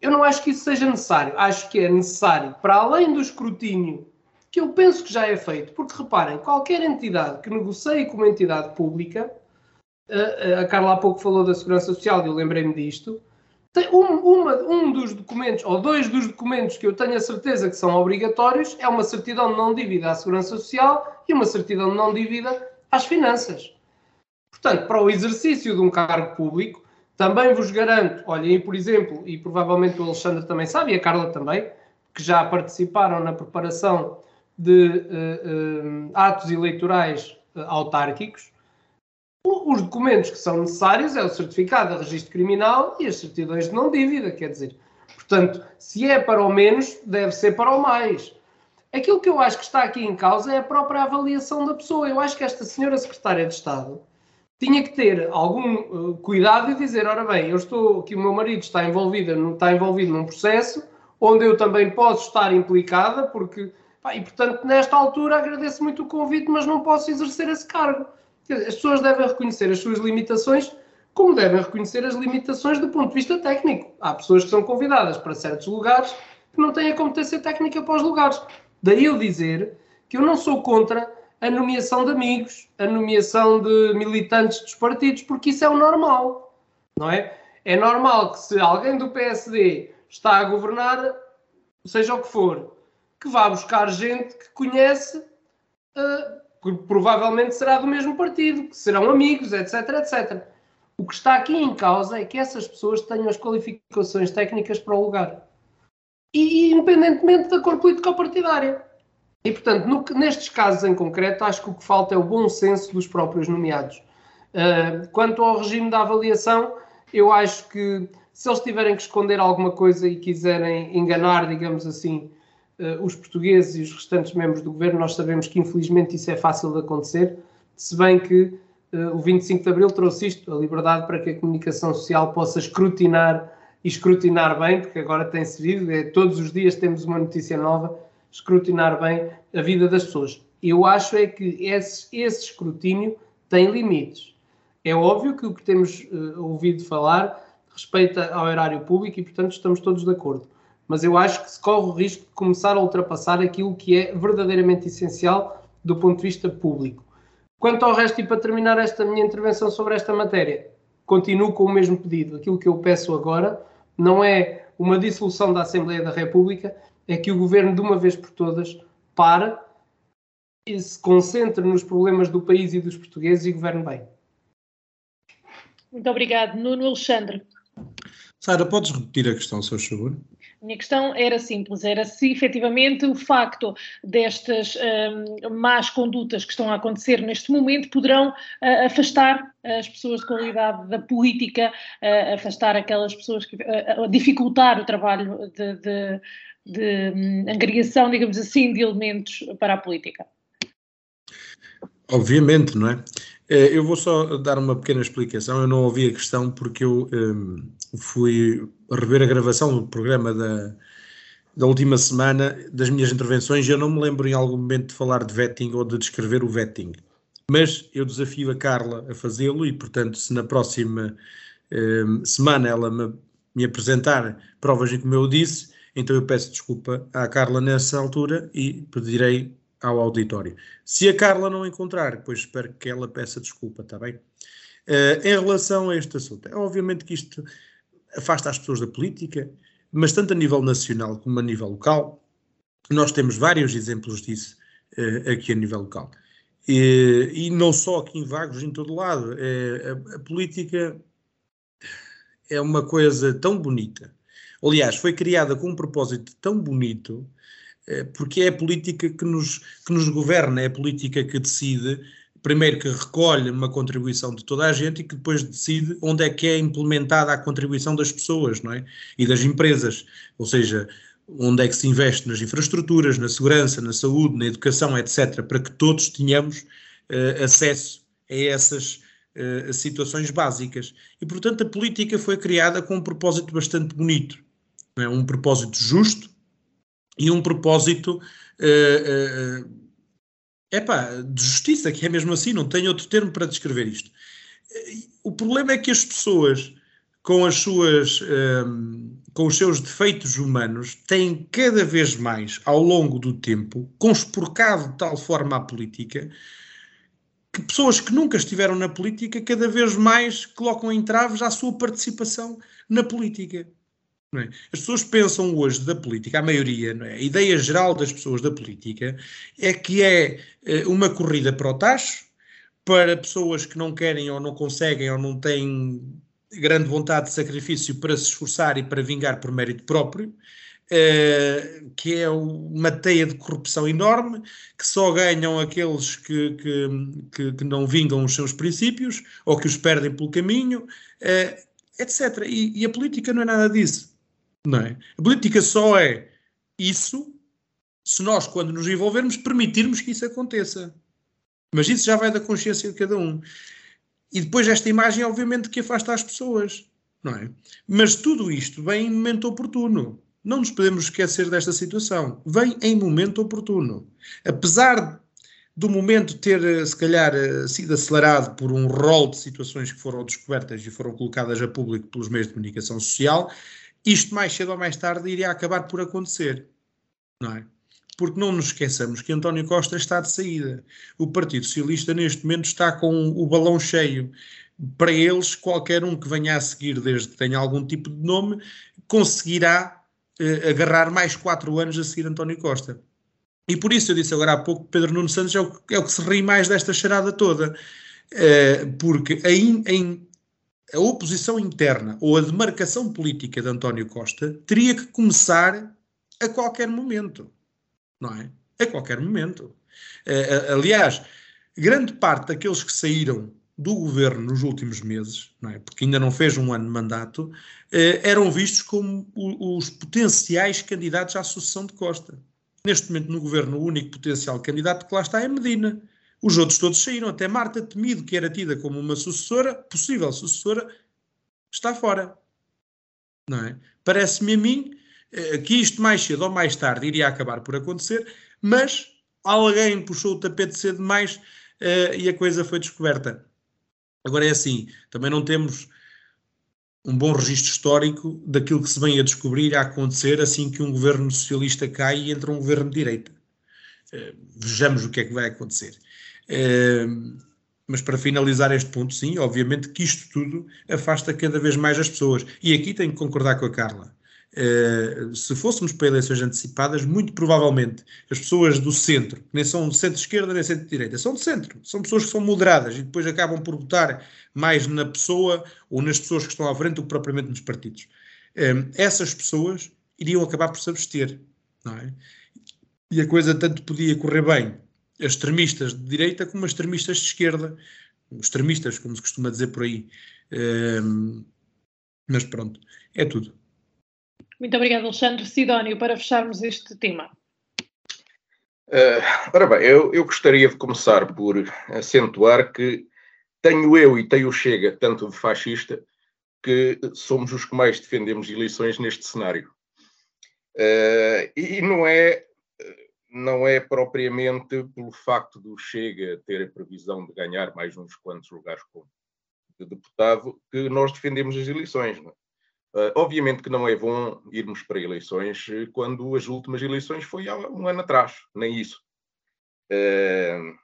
Speaker 4: Eu não acho que isso seja necessário. Acho que é necessário, para além do escrutínio, que eu penso que já é feito, porque reparem, qualquer entidade que negocie com uma entidade pública, a Carla há pouco falou da Segurança Social e eu lembrei-me disto, tem um, uma, um dos documentos, ou dois dos documentos que eu tenho a certeza que são obrigatórios, é uma certidão de não dívida à Segurança Social e uma certidão de não dívida às finanças. Portanto, para o exercício de um cargo público, também vos garanto, olhem, por exemplo, e provavelmente o Alexandre também sabe, e a Carla também, que já participaram na preparação de uh, uh, atos eleitorais uh, autárquicos, os documentos que são necessários é o certificado de registro criminal e as certidões de não dívida, quer dizer. Portanto, se é para o menos, deve ser para o mais. Aquilo que eu acho que está aqui em causa é a própria avaliação da pessoa. Eu acho que esta senhora secretária de Estado tinha que ter algum uh, cuidado e dizer, ora bem, eu estou que o meu marido está envolvido, está envolvido num processo onde eu também posso estar implicada, porque e portanto nesta altura agradeço muito o convite, mas não posso exercer esse cargo. As pessoas devem reconhecer as suas limitações, como devem reconhecer as limitações do ponto de vista técnico. Há pessoas que são convidadas para certos lugares que não têm a competência técnica para os lugares. Daí eu dizer que eu não sou contra a nomeação de amigos, a nomeação de militantes dos partidos, porque isso é o normal, não é? É normal que se alguém do PSD está a governar, seja o que for, que vá buscar gente que conhece, uh, que provavelmente será do mesmo partido, que serão amigos, etc, etc. O que está aqui em causa é que essas pessoas tenham as qualificações técnicas para o lugar. E independentemente da cor político-partidária. E, portanto, no, nestes casos em concreto, acho que o que falta é o bom senso dos próprios nomeados. Uh, quanto ao regime da avaliação, eu acho que se eles tiverem que esconder alguma coisa e quiserem enganar, digamos assim, os portugueses e os restantes membros do governo, nós sabemos que infelizmente isso é fácil de acontecer, se bem que uh, o 25 de Abril trouxe isto, a liberdade para que a comunicação social possa escrutinar e escrutinar bem, porque agora tem-se visto, é, todos os dias temos uma notícia nova escrutinar bem a vida das pessoas. Eu acho é que esse, esse escrutínio tem limites. É óbvio que o que temos uh, ouvido falar respeita ao erário público e, portanto, estamos todos de acordo. Mas eu acho que se corre o risco de começar a ultrapassar aquilo que é verdadeiramente essencial do ponto de vista público. Quanto ao resto, e para terminar esta minha intervenção sobre esta matéria, continuo com o mesmo pedido. Aquilo que eu peço agora não é uma dissolução da Assembleia da República, é que o governo, de uma vez por todas, pare e se concentre nos problemas do país e dos portugueses e governe bem.
Speaker 1: Muito obrigado. Nuno Alexandre.
Speaker 5: Sara, podes repetir a questão, se favor?
Speaker 1: Minha questão era simples, era se efetivamente o facto destas um, más condutas que estão a acontecer neste momento poderão uh, afastar as pessoas de qualidade da política, uh, afastar aquelas pessoas que uh, dificultar o trabalho de, de de hum, agregação, digamos assim, de elementos para a política.
Speaker 5: Obviamente, não é? Eu vou só dar uma pequena explicação. Eu não ouvi a questão porque eu um, fui rever a gravação do programa da, da última semana das minhas intervenções e eu não me lembro em algum momento de falar de vetting ou de descrever o vetting. Mas eu desafio a Carla a fazê-lo e, portanto, se na próxima um, semana ela me, me apresentar provas em como eu disse, então eu peço desculpa à Carla nessa altura e pedirei ao auditório. Se a Carla não encontrar, depois espero que ela peça desculpa, está bem? Uh, em relação a este assunto, é obviamente que isto afasta as pessoas da política, mas tanto a nível nacional como a nível local, nós temos vários exemplos disso uh, aqui a nível local. E, e, não só aqui em Vagos, em todo lado. É, a, a, política é uma coisa tão bonita. Aliás, foi criada com um propósito tão bonito, é, porque é a política que nos, que nos governa, é a política que decide primeiro que recolhe uma contribuição de toda a gente e que depois decide onde é que é implementada a contribuição das pessoas não é? e das empresas. Ou seja, onde é que se investe nas infraestruturas, na segurança, na saúde, na educação, etc., para que todos tenhamos uh, acesso a essas uh, situações básicas. E, portanto, a política foi criada com um propósito bastante bonito. É? Um propósito justo e um propósito. Uh, epá, de justiça, que é mesmo assim, não tenho outro termo para descrever isto. O problema é que as pessoas, com as suas, um, com os seus defeitos humanos, têm cada vez mais, ao longo do tempo, conspurcado de tal forma a política, que pessoas que nunca estiveram na política cada vez mais colocam entraves à sua participação na política. É? As pessoas pensam hoje da política, a maioria, é? a ideia geral das pessoas da política é que é eh, uma corrida para o tacho, para pessoas que não querem ou não conseguem ou não têm grande vontade de sacrifício para se esforçar e para vingar por mérito próprio, eh, que é uma teia de corrupção enorme, que só ganham aqueles que, que, que, que não vingam os seus princípios ou que os perdem pelo caminho, eh, etc. E, e a política não é nada disso. Não é? A política só é isso se nós, quando nos envolvermos, permitirmos que isso aconteça. Mas isso já vai da consciência de cada um. E depois esta imagem, obviamente, que afasta as pessoas, não é? Mas tudo isto vem em momento oportuno. Não nos podemos esquecer desta situação. Vem em momento oportuno. Apesar do momento ter, se calhar, sido acelerado por um rol de situações que foram descobertas e foram colocadas a público pelos meios de comunicação social, isto mais cedo ou mais tarde iria acabar por acontecer, não é? Porque não nos esqueçamos que António Costa está de saída. O Partido Socialista, neste momento, está com o balão cheio. Para eles, qualquer um que venha a seguir, desde que tenha algum tipo de nome, conseguirá eh, agarrar mais quatro anos a seguir António Costa. E por isso eu disse agora há pouco que Pedro Nuno Santos é o, é o que se ri mais desta charada toda. Eh, porque em, em a oposição interna ou a demarcação política de António Costa teria que começar a qualquer momento, não é? A qualquer momento. Uh, aliás, grande parte daqueles que saíram do governo nos últimos meses, é? porque ainda não fez um ano de mandato, uh, eram vistos como os potenciais candidatos à sucessão de Costa. Neste momento, no governo, o único potencial candidato que lá está é Medina. Os outros todos saíram, até Marta Temido, que era tida como uma sucessora, possível sucessora, está fora. Não é? Parece-me a mim eh, que isto mais cedo ou mais tarde iria acabar por acontecer, mas alguém puxou o tapete cedo demais uh, e a coisa foi descoberta. Agora é assim, também não temos um bom registro histórico daquilo que se vem a descobrir a acontecer assim que um governo socialista cai e entra um governo de direita. Uh, vejamos o que é que vai acontecer. Ehm, mas para finalizar este ponto, sim, obviamente que isto tudo afasta cada vez mais as pessoas. E aqui tenho que concordar com a Carla. Uh, se fôssemos para eleições antecipadas, muito provavelmente as pessoas do centro, que nem são centro-esquerda nem centro-direita, são de centro, são pessoas que são moderadas e depois acabam por votar mais na pessoa ou nas pessoas que estão à frente do que propriamente nos partidos. Uh, essas pessoas iriam acabar por se abster, não é? E a coisa tanto podia correr bem extremistas de direita como extremistas de esquerda. Extremistas, como se costuma dizer por aí. Um, mas pronto, é tudo.
Speaker 1: Muito obrigado, Alexandre Sidónio, para fecharmos este tema.
Speaker 2: Uh, ora bem, eu, eu gostaria de começar por acentuar que tenho eu e tenho o Chega, tanto de fascista, que somos os que mais defendemos eleições neste cenário. Uh, e não é não é propriamente pelo facto do Chega ter a previsão de ganhar mais uns quantos lugares como de deputado que nós defendemos as eleições. Uh, obviamente que não é bom irmos para eleições quando as últimas eleições foi há um ano atrás, nem isso. Uh,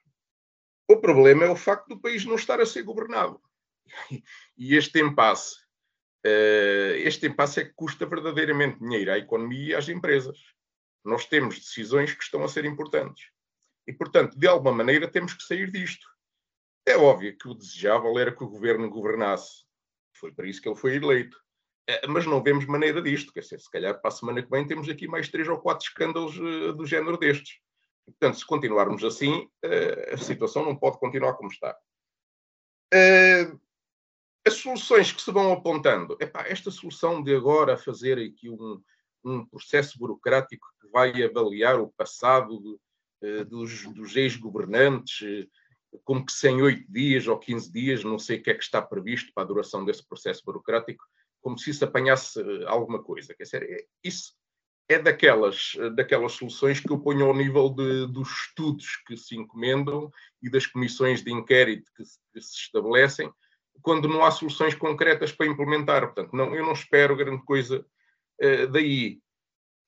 Speaker 2: o problema é o facto do país não estar a ser governado. E este impasse este impasse é que custa verdadeiramente dinheiro à economia e às empresas. Nós temos decisões que estão a ser importantes. E, portanto, de alguma maneira temos que sair disto. É óbvio que o desejável era que o governo governasse. Foi para isso que ele foi eleito. É, mas não vemos maneira disto. Quer dizer, se calhar para a semana que vem temos aqui mais três ou quatro escândalos uh, do género destes. Portanto, se continuarmos assim, uh, a situação não pode continuar como está. As soluções que se vão apontando, epá, esta solução de agora fazer aqui um, um processo burocrático vai avaliar o passado de, dos, dos ex-governantes, como que se em oito dias ou 15 dias, não sei o que é que está previsto para a duração desse processo burocrático, como se isso apanhasse eh, alguma coisa. Quer dizer, é, isso é daquelas, eh, daquelas soluções que eu ponho ao nível de, dos estudos que se encomendam e das comissões de inquérito que se, que se estabelecem, quando não há soluções concretas para implementar. Portanto, não, eu não espero grande coisa uh, daí.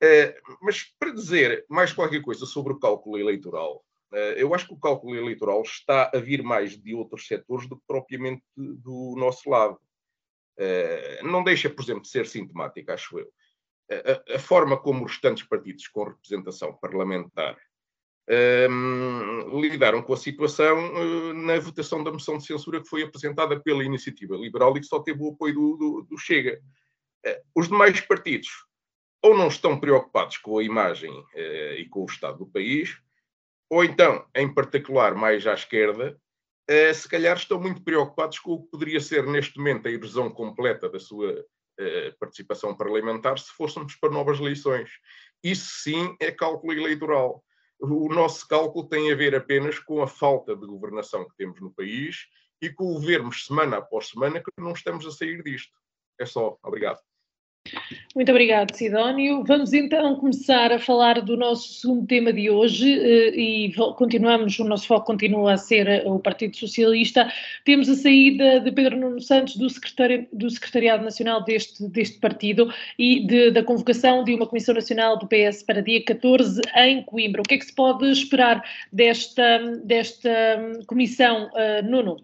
Speaker 2: Uh, mas para dizer mais qualquer coisa sobre o cálculo eleitoral, uh, eu acho que o cálculo eleitoral está a vir mais de outros setores do que propriamente do nosso lado. Eh, não deixa, por exemplo, de ser sintomática, acho eu. A, a, forma como os restantes partidos com representação parlamentar ehm, lidaram com a situação uh, na votação da moção de censura que foi apresentada pela Iniciativa Liberal e que só teve o apoio do, do, do Chega. Uh, os demais partidos ou não estão preocupados com a imagem uh, e com o estado do país, ou então, em particular, mais à esquerda, uh, se calhar estão muito preocupados com o que poderia ser neste momento a erosão completa da sua uh, participação parlamentar se fôssemos para novas eleições. Isso sim é cálculo eleitoral. O nosso cálculo tem a ver apenas com a falta de governação que temos no país e com o vermos semana após semana que não estamos a sair disto. É só. Obrigado.
Speaker 1: Muito obrigado, Sidónio. Vamos então começar a falar do nosso segundo tema de hoje eh, e continuamos, o nosso foco continua a ser eh, o Partido Socialista. Temos a saída de Pedro Nuno Santos do, do Secretariado Nacional deste, deste partido e de, da convocação de uma Comissão Nacional do PS para dia 14 em Coimbra. O que é que se pode esperar desta, desta hum, comissão, uh, Nuno?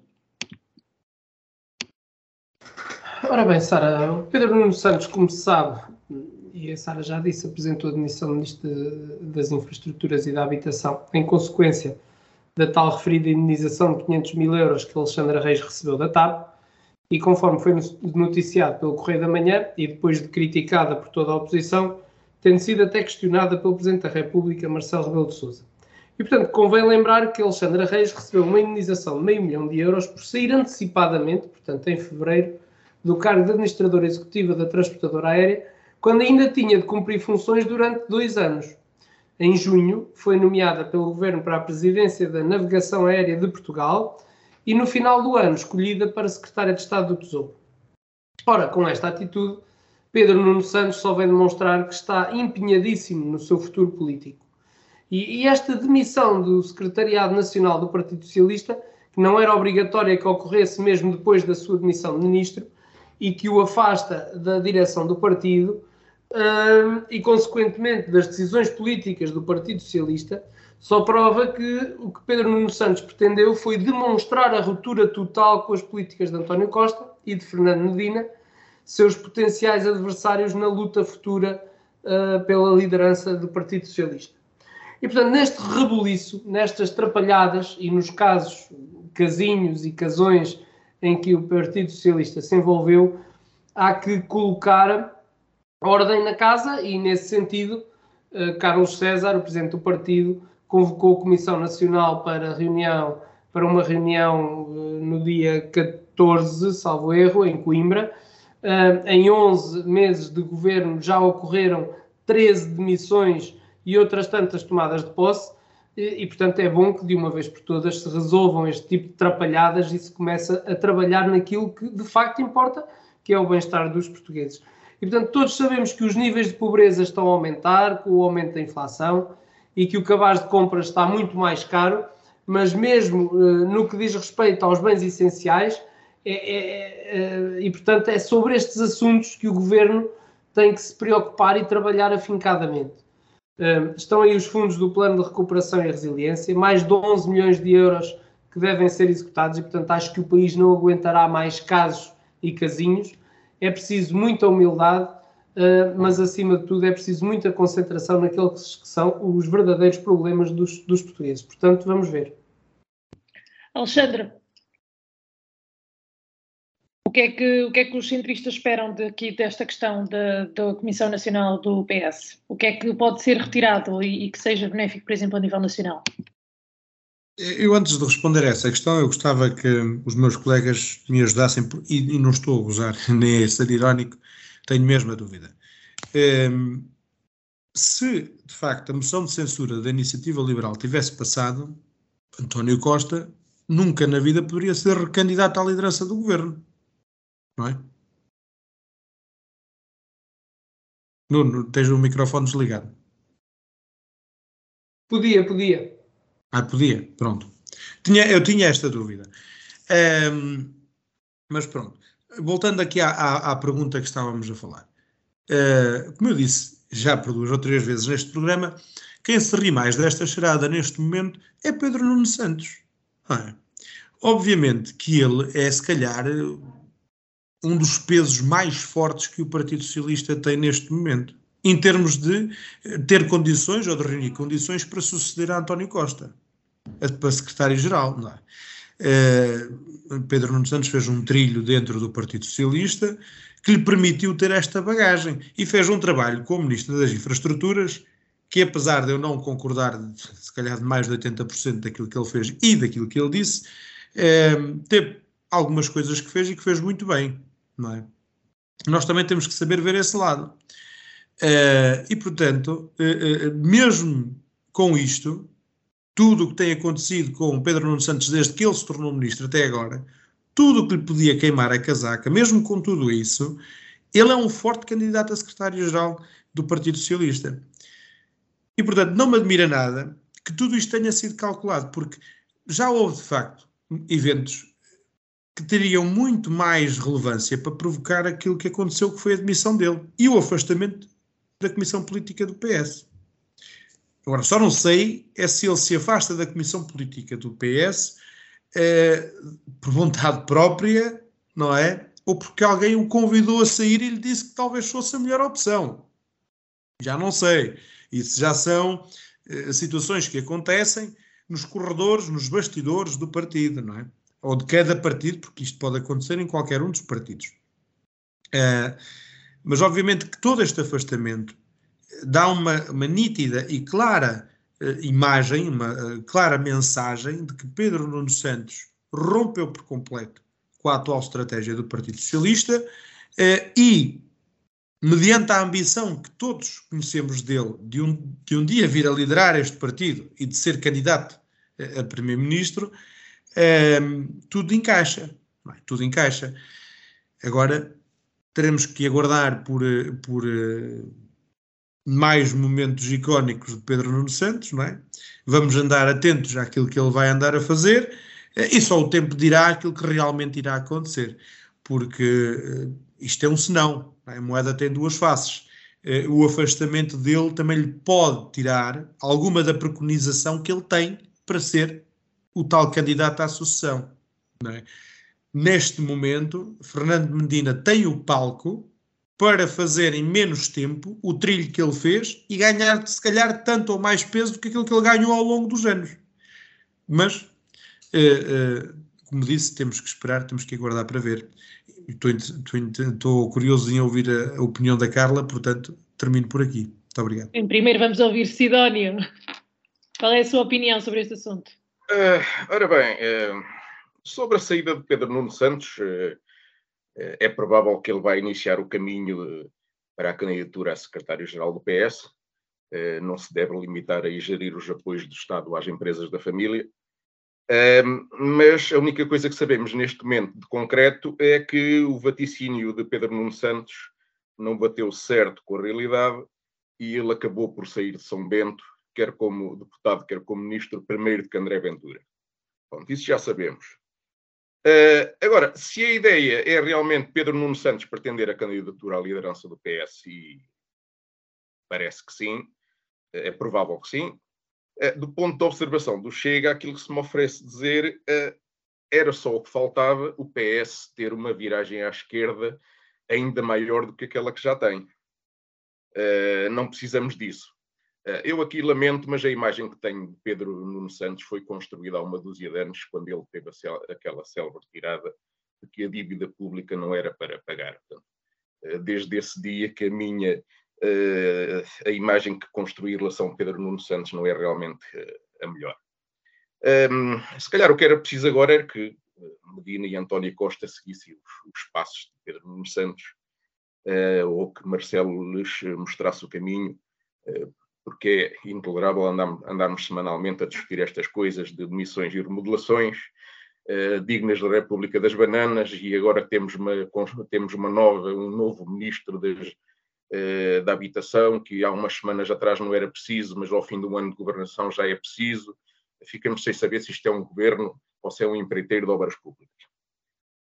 Speaker 4: Ora bem, Sara, o Pedro Nuno Santos, como se sabe, e a Sara já disse, apresentou a admissão do Ministro das Infraestruturas e da Habitação, em consequência da tal referida indenização de 500 mil euros que Alexandra Reis recebeu da TAP, e conforme foi noticiado pelo Correio da Manhã, e depois de criticada por toda a oposição, tendo sido até questionada pelo Presidente da República, Marcelo Rebelo de Sousa. E, portanto, convém lembrar que Alexandra Reis recebeu uma indenização de meio milhão de euros por sair antecipadamente, portanto, em fevereiro, do cargo de administradora executiva da transportadora aérea, quando ainda tinha de cumprir funções durante dois anos. Em junho, foi nomeada pelo Governo para a presidência da Navegação Aérea de Portugal e, no final do ano, escolhida para secretária de Estado do Tesouro. Ora, com esta atitude, Pedro Nuno Santos só vem demonstrar que está empenhadíssimo no seu futuro político. E, e esta demissão do Secretariado Nacional do Partido Socialista, que não era obrigatória que ocorresse mesmo depois da sua demissão de ministro, e que o afasta da direção do partido um, e, consequentemente, das decisões políticas do Partido Socialista, só prova que o que Pedro Nuno Santos pretendeu foi demonstrar a ruptura total com as políticas de António Costa e de Fernando Medina, seus potenciais adversários na luta futura uh, pela liderança do Partido Socialista. E, portanto, neste rebuliço, nestas trapalhadas e nos casos casinhos e casões em que o Partido Socialista se envolveu, há que colocar ordem na casa e, nesse sentido, eh, Carlos César, o presidente do partido, convocou a Comissão Nacional para reunião para uma reunião eh, no dia 14, salvo erro, em Coimbra. Eh, em 11 meses de governo já ocorreram 13 demissões e outras tantas tomadas de posse. E, e, portanto, é bom que de uma vez por todas se resolvam este tipo de trapalhadas e se começa a trabalhar naquilo que de facto importa, que é o bem-estar dos portugueses. E, portanto, todos sabemos que os níveis de pobreza estão a aumentar com o aumento da inflação e que o cabaz de compras está muito mais caro, mas mesmo uh, no que diz respeito aos bens essenciais, é, é, é, e, portanto, é sobre estes assuntos que o governo tem que se preocupar e trabalhar afincadamente estão aí os fundos do Plano de Recuperação e Resiliência, mais de 11 milhões de euros que devem ser executados e, portanto, acho que o país não aguentará mais casos e casinhos. é preciso muita humildade, mas acima de tudo é preciso muita concentração naqueles que são os verdadeiros problemas dos, dos portugueses. Portanto, vamos ver.
Speaker 1: Alexandre, que é que, o que, é que os centristas esperam daqui desta questão da, Comissão Nacional do PS? O que é que pode ser retirado e, e que seja benéfico, por exemplo, a nível nacional?
Speaker 5: Eu, antes de responder a essa questão, eu gostava que os meus colegas me ajudassem, e, não estou a gozar, nem a ser irónico, tenho mesmo a dúvida. Ehm, se, de facto, a moção de censura da Iniciativa Liberal tivesse passado, António Costa nunca na vida poderia ser recandidato à liderança do governo. Não é? Nuno, tens o microfone desligado.
Speaker 4: Podia, podia.
Speaker 5: Ah, podia, pronto. Tinha, eu tinha esta dúvida. Um, mas pronto. Voltando aqui à, à, à, pergunta que estávamos a falar. Uh, como eu disse já por duas ou três vezes neste programa, quem se ri mais desta charada neste momento é Pedro Nuno Santos. É? Obviamente que ele é, se calhar, um dos pesos mais fortes que o Partido Socialista tem neste momento, em termos de ter condições ou de reunir condições para suceder a António Costa, para secretário-geral. Uh, Pedro Nuno Santos fez um trilho dentro do Partido Socialista que lhe permitiu ter esta bagagem e fez um trabalho como Ministro das Infraestruturas que apesar de eu não concordar, se calhar, de mais de 80% daquilo que ele fez e daquilo que ele disse, é, teve algumas coisas que fez e que fez muito bem, não é? Nós também temos que saber ver esse lado. É, e, portanto, é, mesmo com isto, tudo o que tem acontecido com Pedro Nuno Santos desde que ele se tornou ministro até agora, tudo o que lhe podia queimar a casaca, mesmo com tudo isso, ele é um forte candidato a secretário-geral do Partido Socialista. E, portanto, não me admira nada que tudo isto tenha sido calculado, porque já houve, de facto, eventos que teriam muito mais relevância para provocar aquilo que aconteceu, que foi a demissão dele e o afastamento da Comissão Política do PS. Agora, só não sei é se ele se afasta da Comissão Política do PS é, por vontade própria, não é? Ou porque alguém o convidou a sair e lhe disse que talvez fosse a melhor opção. Já não sei. Isso já são eh, situações que acontecem nos corredores, nos bastidores do partido, não é? Ou de cada partido, porque isto pode acontecer em qualquer um dos partidos. Uh, mas obviamente que todo este afastamento dá uma, uma nítida e clara uh, imagem, uma uh, clara mensagem de que Pedro Nuno Santos rompeu por completo com a atual estratégia do Partido Socialista e mediante a ambição que todos conhecemos dele de um, de um dia vir a liderar este partido e de ser candidato a, a primeiro-ministro, eh, tudo encaixa. É? Tudo encaixa. Agora teremos que aguardar por, por uh, mais momentos icónicos de Pedro Nuno Santos, não é? Vamos andar atentos àquilo que ele vai andar a fazer uh, e só o tempo dirá aquilo que realmente irá acontecer, porque uh, isto é um senão. A moeda tem duas faces. Eh, o afastamento dele também lhe pode tirar alguma da preconização que ele tem para ser o tal candidato à sucessão. É? Neste momento, Fernando Medina tem o palco para fazer em menos tempo o trilho que ele fez e ganhar, se calhar, tanto ou mais peso do que aquilo que ele ganhou ao longo dos anos. Mas, uh, uh, como disse, temos que esperar, temos que aguardar para ver. Estou curioso em ouvir a, a, opinião da Carla, portanto, termino por aqui. Muito obrigado.
Speaker 1: Primeiro vamos ouvir Sidónio. Qual é a sua opinião sobre este assunto?
Speaker 2: Uh, ora bem, uh, sobre a saída de Pedro Nuno Santos, uh, é provável que ele vai iniciar o caminho para a candidatura a secretário-geral do PS. não se deve limitar a gerir os apoios do Estado às empresas da família mas a única coisa que sabemos neste momento de concreto é que o vaticínio de Pedro Nuno Santos não bateu certo com a realidade e ele acabou por sair de São Bento, quer como deputado, quer como ministro, primeiro de André Ventura. Bom, isso já sabemos. Uh, agora, se a ideia é realmente Pedro Nuno Santos pretender a candidatura à liderança do PS, e parece que sim, é provável que sim, eh, do ponto de observação do Chega, aquilo que se me oferece dizer eh, era só o que faltava o PS ter uma viragem à esquerda ainda maior do que aquela que já tem. Uh, não precisamos disso. Uh, eu aqui lamento, mas a imagem que tenho de Pedro Nuno Santos foi construída há uma dúzia de anos, quando ele teve aquela célebre tirada de que a dívida pública não era para pagar. Uh, desde esse dia que a minha a imagem que construí em relação a Pedro Nuno Santos não é realmente a melhor. Se calhar o que era preciso agora era que Medina e António Costa seguissem os, os passos de Pedro Nuno Santos, ou que Marcelo lhes mostrasse o caminho, porque é intolerável andarmos, andarmos, semanalmente a discutir estas coisas de demissões e remodelações, uh, dignas da República das Bananas, e agora temos uma, temos uma nova, um novo ministro das, da habitação, que há umas semanas atrás não era preciso, mas ao fim do ano de governação já é preciso. Ficamos sem saber se isto é um governo ou se é um empreiteiro de obras públicas.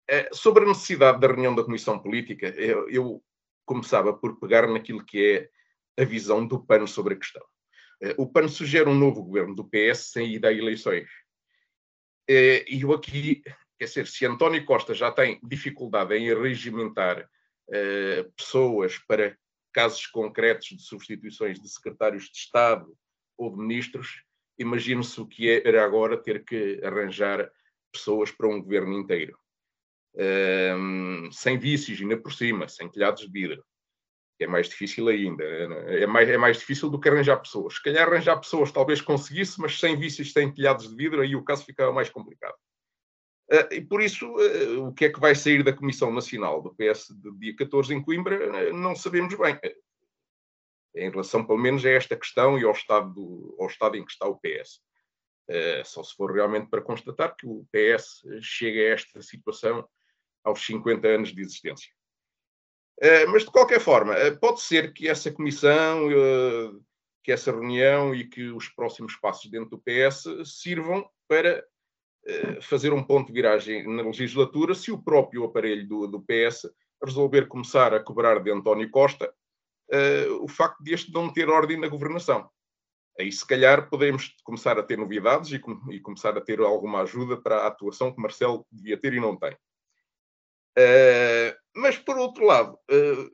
Speaker 2: Eh, sobre a necessidade da reunião da Comissão Política, eu, eu começava por pegar naquilo que é a visão do PAN sobre a questão. Eh, o PAN sugere um novo governo do PS sem ida a eleições. Eh, e eu aqui, quer dizer, se António Costa já tem dificuldade em regimentar pessoas para casos concretos de substituições de secretários de Estado ou de ministros, imagine-se o que era agora ter que arranjar pessoas para um governo inteiro. Um, sem vícios, ainda por cima, sem telhados de vidro. É mais difícil ainda. É mais, é mais difícil do que arranjar pessoas. Se calhar arranjar pessoas talvez conseguisse, mas sem vícios, sem telhados de vidro, aí o caso ficava mais complicado. Uh, e por isso, uh, o que é que vai sair da Comissão Nacional do PS de dia 14 em Coimbra, não sabemos bem em relação, pelo menos, a esta questão e ao estado, do, ao estado em que está o PS. Uh, eh, só se for realmente para constatar que o PS chega a esta situação aos 50 anos de existência. Uh, mas, de qualquer forma, uh, pode ser que essa comissão, que essa reunião e que os próximos passos dentro do PS sirvam para fazer um ponto de viragem na legislatura se o próprio aparelho do, do PS resolver começar a cobrar de António Costa o facto de este não ter ordem na governação. Aí, se calhar, podemos começar a ter novidades e, e, começar a ter alguma ajuda para a atuação que Marcelo devia ter e não tem. Uh, mas, por outro lado, uh,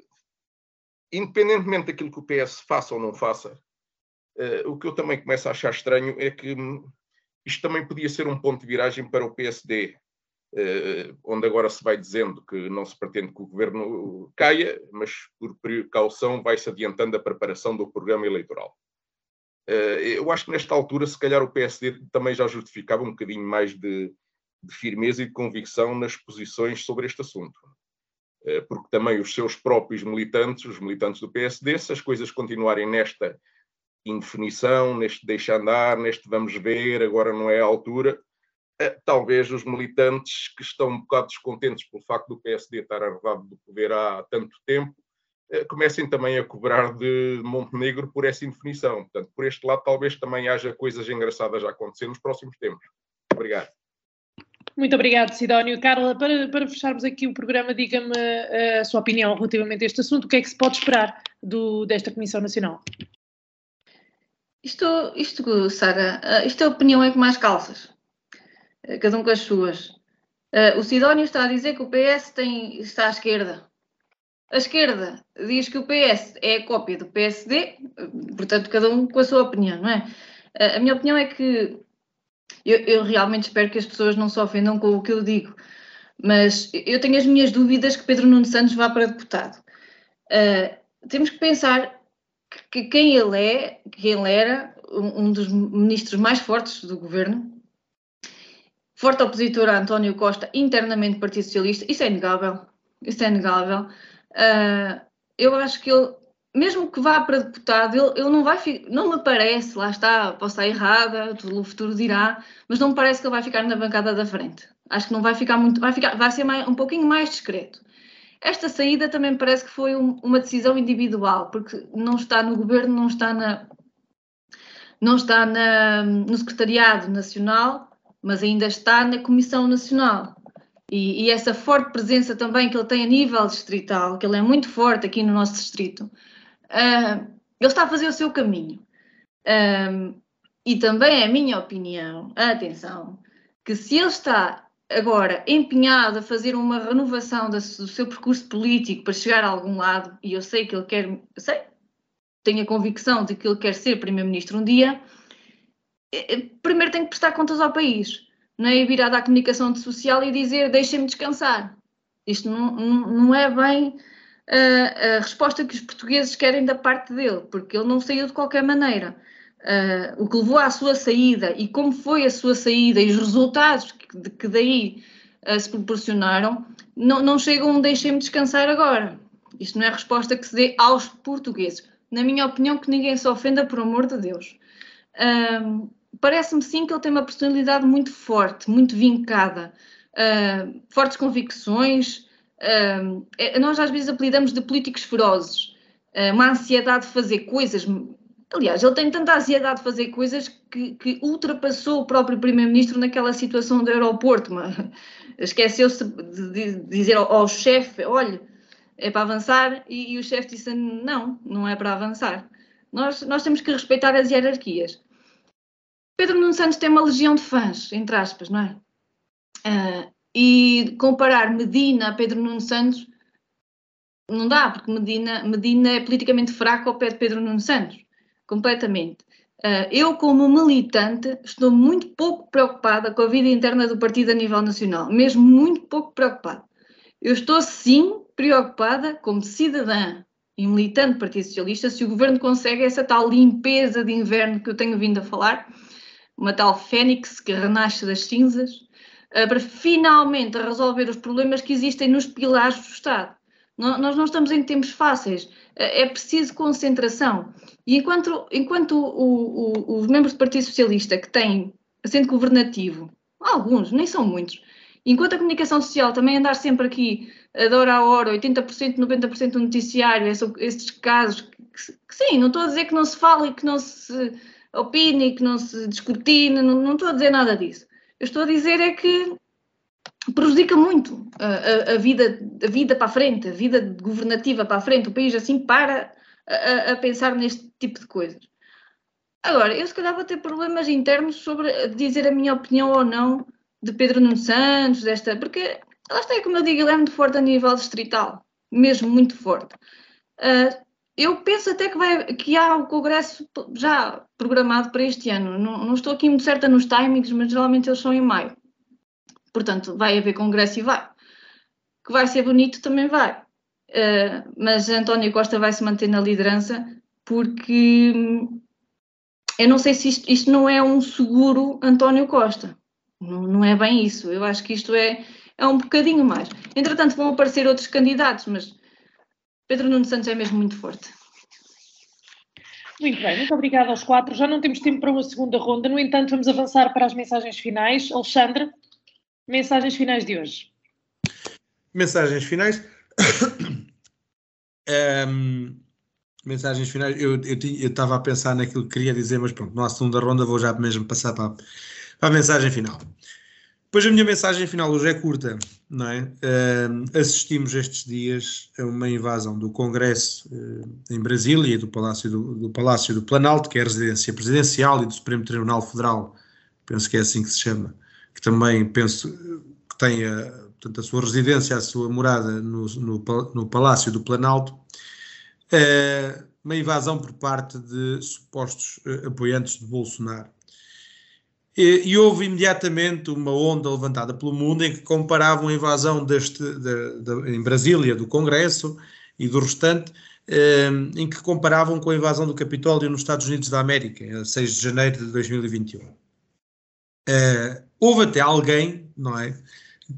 Speaker 2: independentemente daquilo que o PS faça ou não faça, o que eu também começo a achar estranho é que hum, isto também podia ser um ponto de viragem para o PSD, Uh, onde agora se vai dizendo que não se pretende que o governo caia, mas por precaução vai-se adiantando a preparação do programa eleitoral. Uh, eu acho que nesta altura, se calhar, o PSD também já justificava um bocadinho mais de, de firmeza e de convicção nas posições sobre este assunto. Uh, porque também os seus próprios militantes, os militantes do PSD, se as coisas continuarem nesta indefinição, neste deixa andar, neste vamos ver, agora não é a altura, eh, talvez os militantes que estão um bocado descontentes pelo facto do PSD estar arredado do poder há tanto tempo, eh, comecem também a cobrar de Montenegro por essa indefinição. Portanto, por este lado, talvez também haja coisas engraçadas a acontecer nos próximos tempos. Obrigado.
Speaker 1: Muito obrigado, Sidónio. Carla, para, para fecharmos aqui o programa, diga-me eh, a sua opinião relativamente a este assunto. O que é que se pode esperar do, desta Comissão Nacional?
Speaker 3: Isto, isto Sara, isto é a opinião é que mais calças. Eh, cada um com as suas. O Sidónio está a dizer que o PS tem, está à esquerda. A esquerda diz que o PS é a cópia do PSD, portanto, cada um com a sua opinião, não é? A minha opinião é que eu, eu, realmente espero que as pessoas não se ofendam com o que eu digo, mas eu tenho as minhas dúvidas que Pedro Nuno Santos vá para deputado. Uh, temos que pensar que quem ele é, quem ele era, um, um dos ministros mais fortes do governo, forte opositor a António Costa internamente do Partido Socialista, isso é inegável, isso é inegável. Uh, eu acho que ele, mesmo que vá para deputado, ele, ele não vai, não me parece, lá está, posso estar errada, o futuro dirá, mas não me parece que ele vai ficar na bancada da frente. Acho que não vai ficar muito, vai, ficar, vai ser mais, um pouquinho mais discreto. Esta saída também parece que foi um, uma decisão individual, porque não está no governo, não está na, não está na, no secretariado nacional, mas ainda está na Comissão Nacional. E, e, essa forte presença também que ele tem a nível distrital, que ele é muito forte aqui no nosso distrito, uh, ele está a fazer o seu caminho. Um, e também é a minha opinião, atenção, que se ele está agora empenhado a fazer uma renovação do seu percurso político para chegar a algum lado, e eu sei que ele quer, sei, tenho a convicção de que ele quer ser Primeiro-Ministro um dia, eh, eh, primeiro tem que prestar contas ao país, não é vir à comunicação social e dizer deixem-me descansar. Isto não, não, não é bem a, a resposta que os portugueses querem da parte dele, porque ele não saiu de qualquer maneira. Uh, o que levou à sua saída e como foi a sua saída e os resultados que, que daí uh, se proporcionaram, não, não chegam um deixem-me descansar agora. Isto não é a resposta que se dê aos portugueses. Na minha opinião, que ninguém se ofenda, por amor de Deus. Uh, Parece-me sim que ele tem uma personalidade muito forte, muito vincada, fortes convicções. É, nós às vezes apelidamos de políticos ferozes, uma ansiedade de fazer coisas Aliás, ele tem tanta ansiedade de fazer coisas que, que ultrapassou o próprio Primeiro-Ministro naquela situação do aeroporto. Esqueceu-se de, dizer ao, ao chefe: olha, é para avançar, e, e o chefe disse: não, não é para avançar. Nós, nós temos que respeitar as hierarquias. Pedro Nuno Santos tem uma legião de fãs, entre aspas, não é? Uh, e comparar Medina a Pedro Nuno Santos não dá, porque Medina, Medina é politicamente fraco ao pé de Pedro Nuno Santos completamente. Uh, eu, como militante, estou muito pouco preocupada com a vida interna do partido a nível nacional, mesmo muito pouco preocupada. Eu estou, sim, preocupada como cidadã e militante do Partido Socialista se o governo consegue essa tal limpeza de inverno que eu tenho vindo a falar, uma tal fênix que renasce das cinzas, para finalmente resolver os problemas que existem nos pilares do Estado. Nós não estamos em tempos fáceis, é preciso concentração. E enquanto, enquanto o, o, os membros do Partido Socialista que têm assento governativo, alguns, nem são muitos, enquanto a comunicação social também andar sempre aqui a hora a hora, 80%, 90% do noticiário, esses casos, que, que, sim, não estou a dizer que não se fale, que não se opine, que não se descortine, não, não estou a dizer nada disso. Eu estou a dizer é que prejudica muito a, a, a, vida, a vida para a frente, a vida governativa para a frente. O país assim para a, a, pensar neste tipo de coisas. Agora, eu se calhar vou ter problemas internos sobre dizer a minha opinião ou não de Pedro Nuno Santos, desta, porque lá está, como eu digo, ele é muito forte a nível distrital, mesmo muito forte. Uh, eu penso até que, vai, que há o Congresso já programado para este ano. Não, não estou aqui muito certa nos timings, mas geralmente eles são em maio. Portanto, vai haver congresso e vai. Que vai ser bonito também vai. Uh, mas António Costa vai se manter na liderança porque eu não sei se isto, isto não é um seguro António Costa. Não, não, é bem isso. Eu acho que isto é, é um bocadinho mais. Entretanto, vão aparecer outros candidatos, mas Pedro Nuno Santos é mesmo muito forte.
Speaker 1: Muito bem, muito obrigada aos quatro. Já não temos tempo para uma segunda ronda, no entanto, vamos avançar para as mensagens finais. Alexandre, Mensagens finais de hoje.
Speaker 5: Mensagens finais. um, mensagens finais. Eu estava a pensar naquilo que queria dizer, mas pronto, não há segunda ronda, vou já mesmo passar para, para a mensagem final. Pois a minha mensagem final hoje é curta, não é? Uh, assistimos estes dias a uma invasão do Congresso uh, em Brasília, do Palácio do, do Palácio do Planalto, que é a residência presidencial, e do Supremo Tribunal Federal, penso que é assim que se chama, que também penso que tem a, portanto, a sua residência, a sua morada no, no, no Palácio do Planalto, é uma invasão por parte de supostos uh, apoiantes de Bolsonaro. E, e, houve imediatamente uma onda levantada pelo mundo em que comparavam a invasão deste, de, de, em Brasília do Congresso e do restante, eh, em que comparavam com a invasão do Capitólio nos Estados Unidos da América, a 6 de janeiro de 2021. Uh, houve até alguém, não é,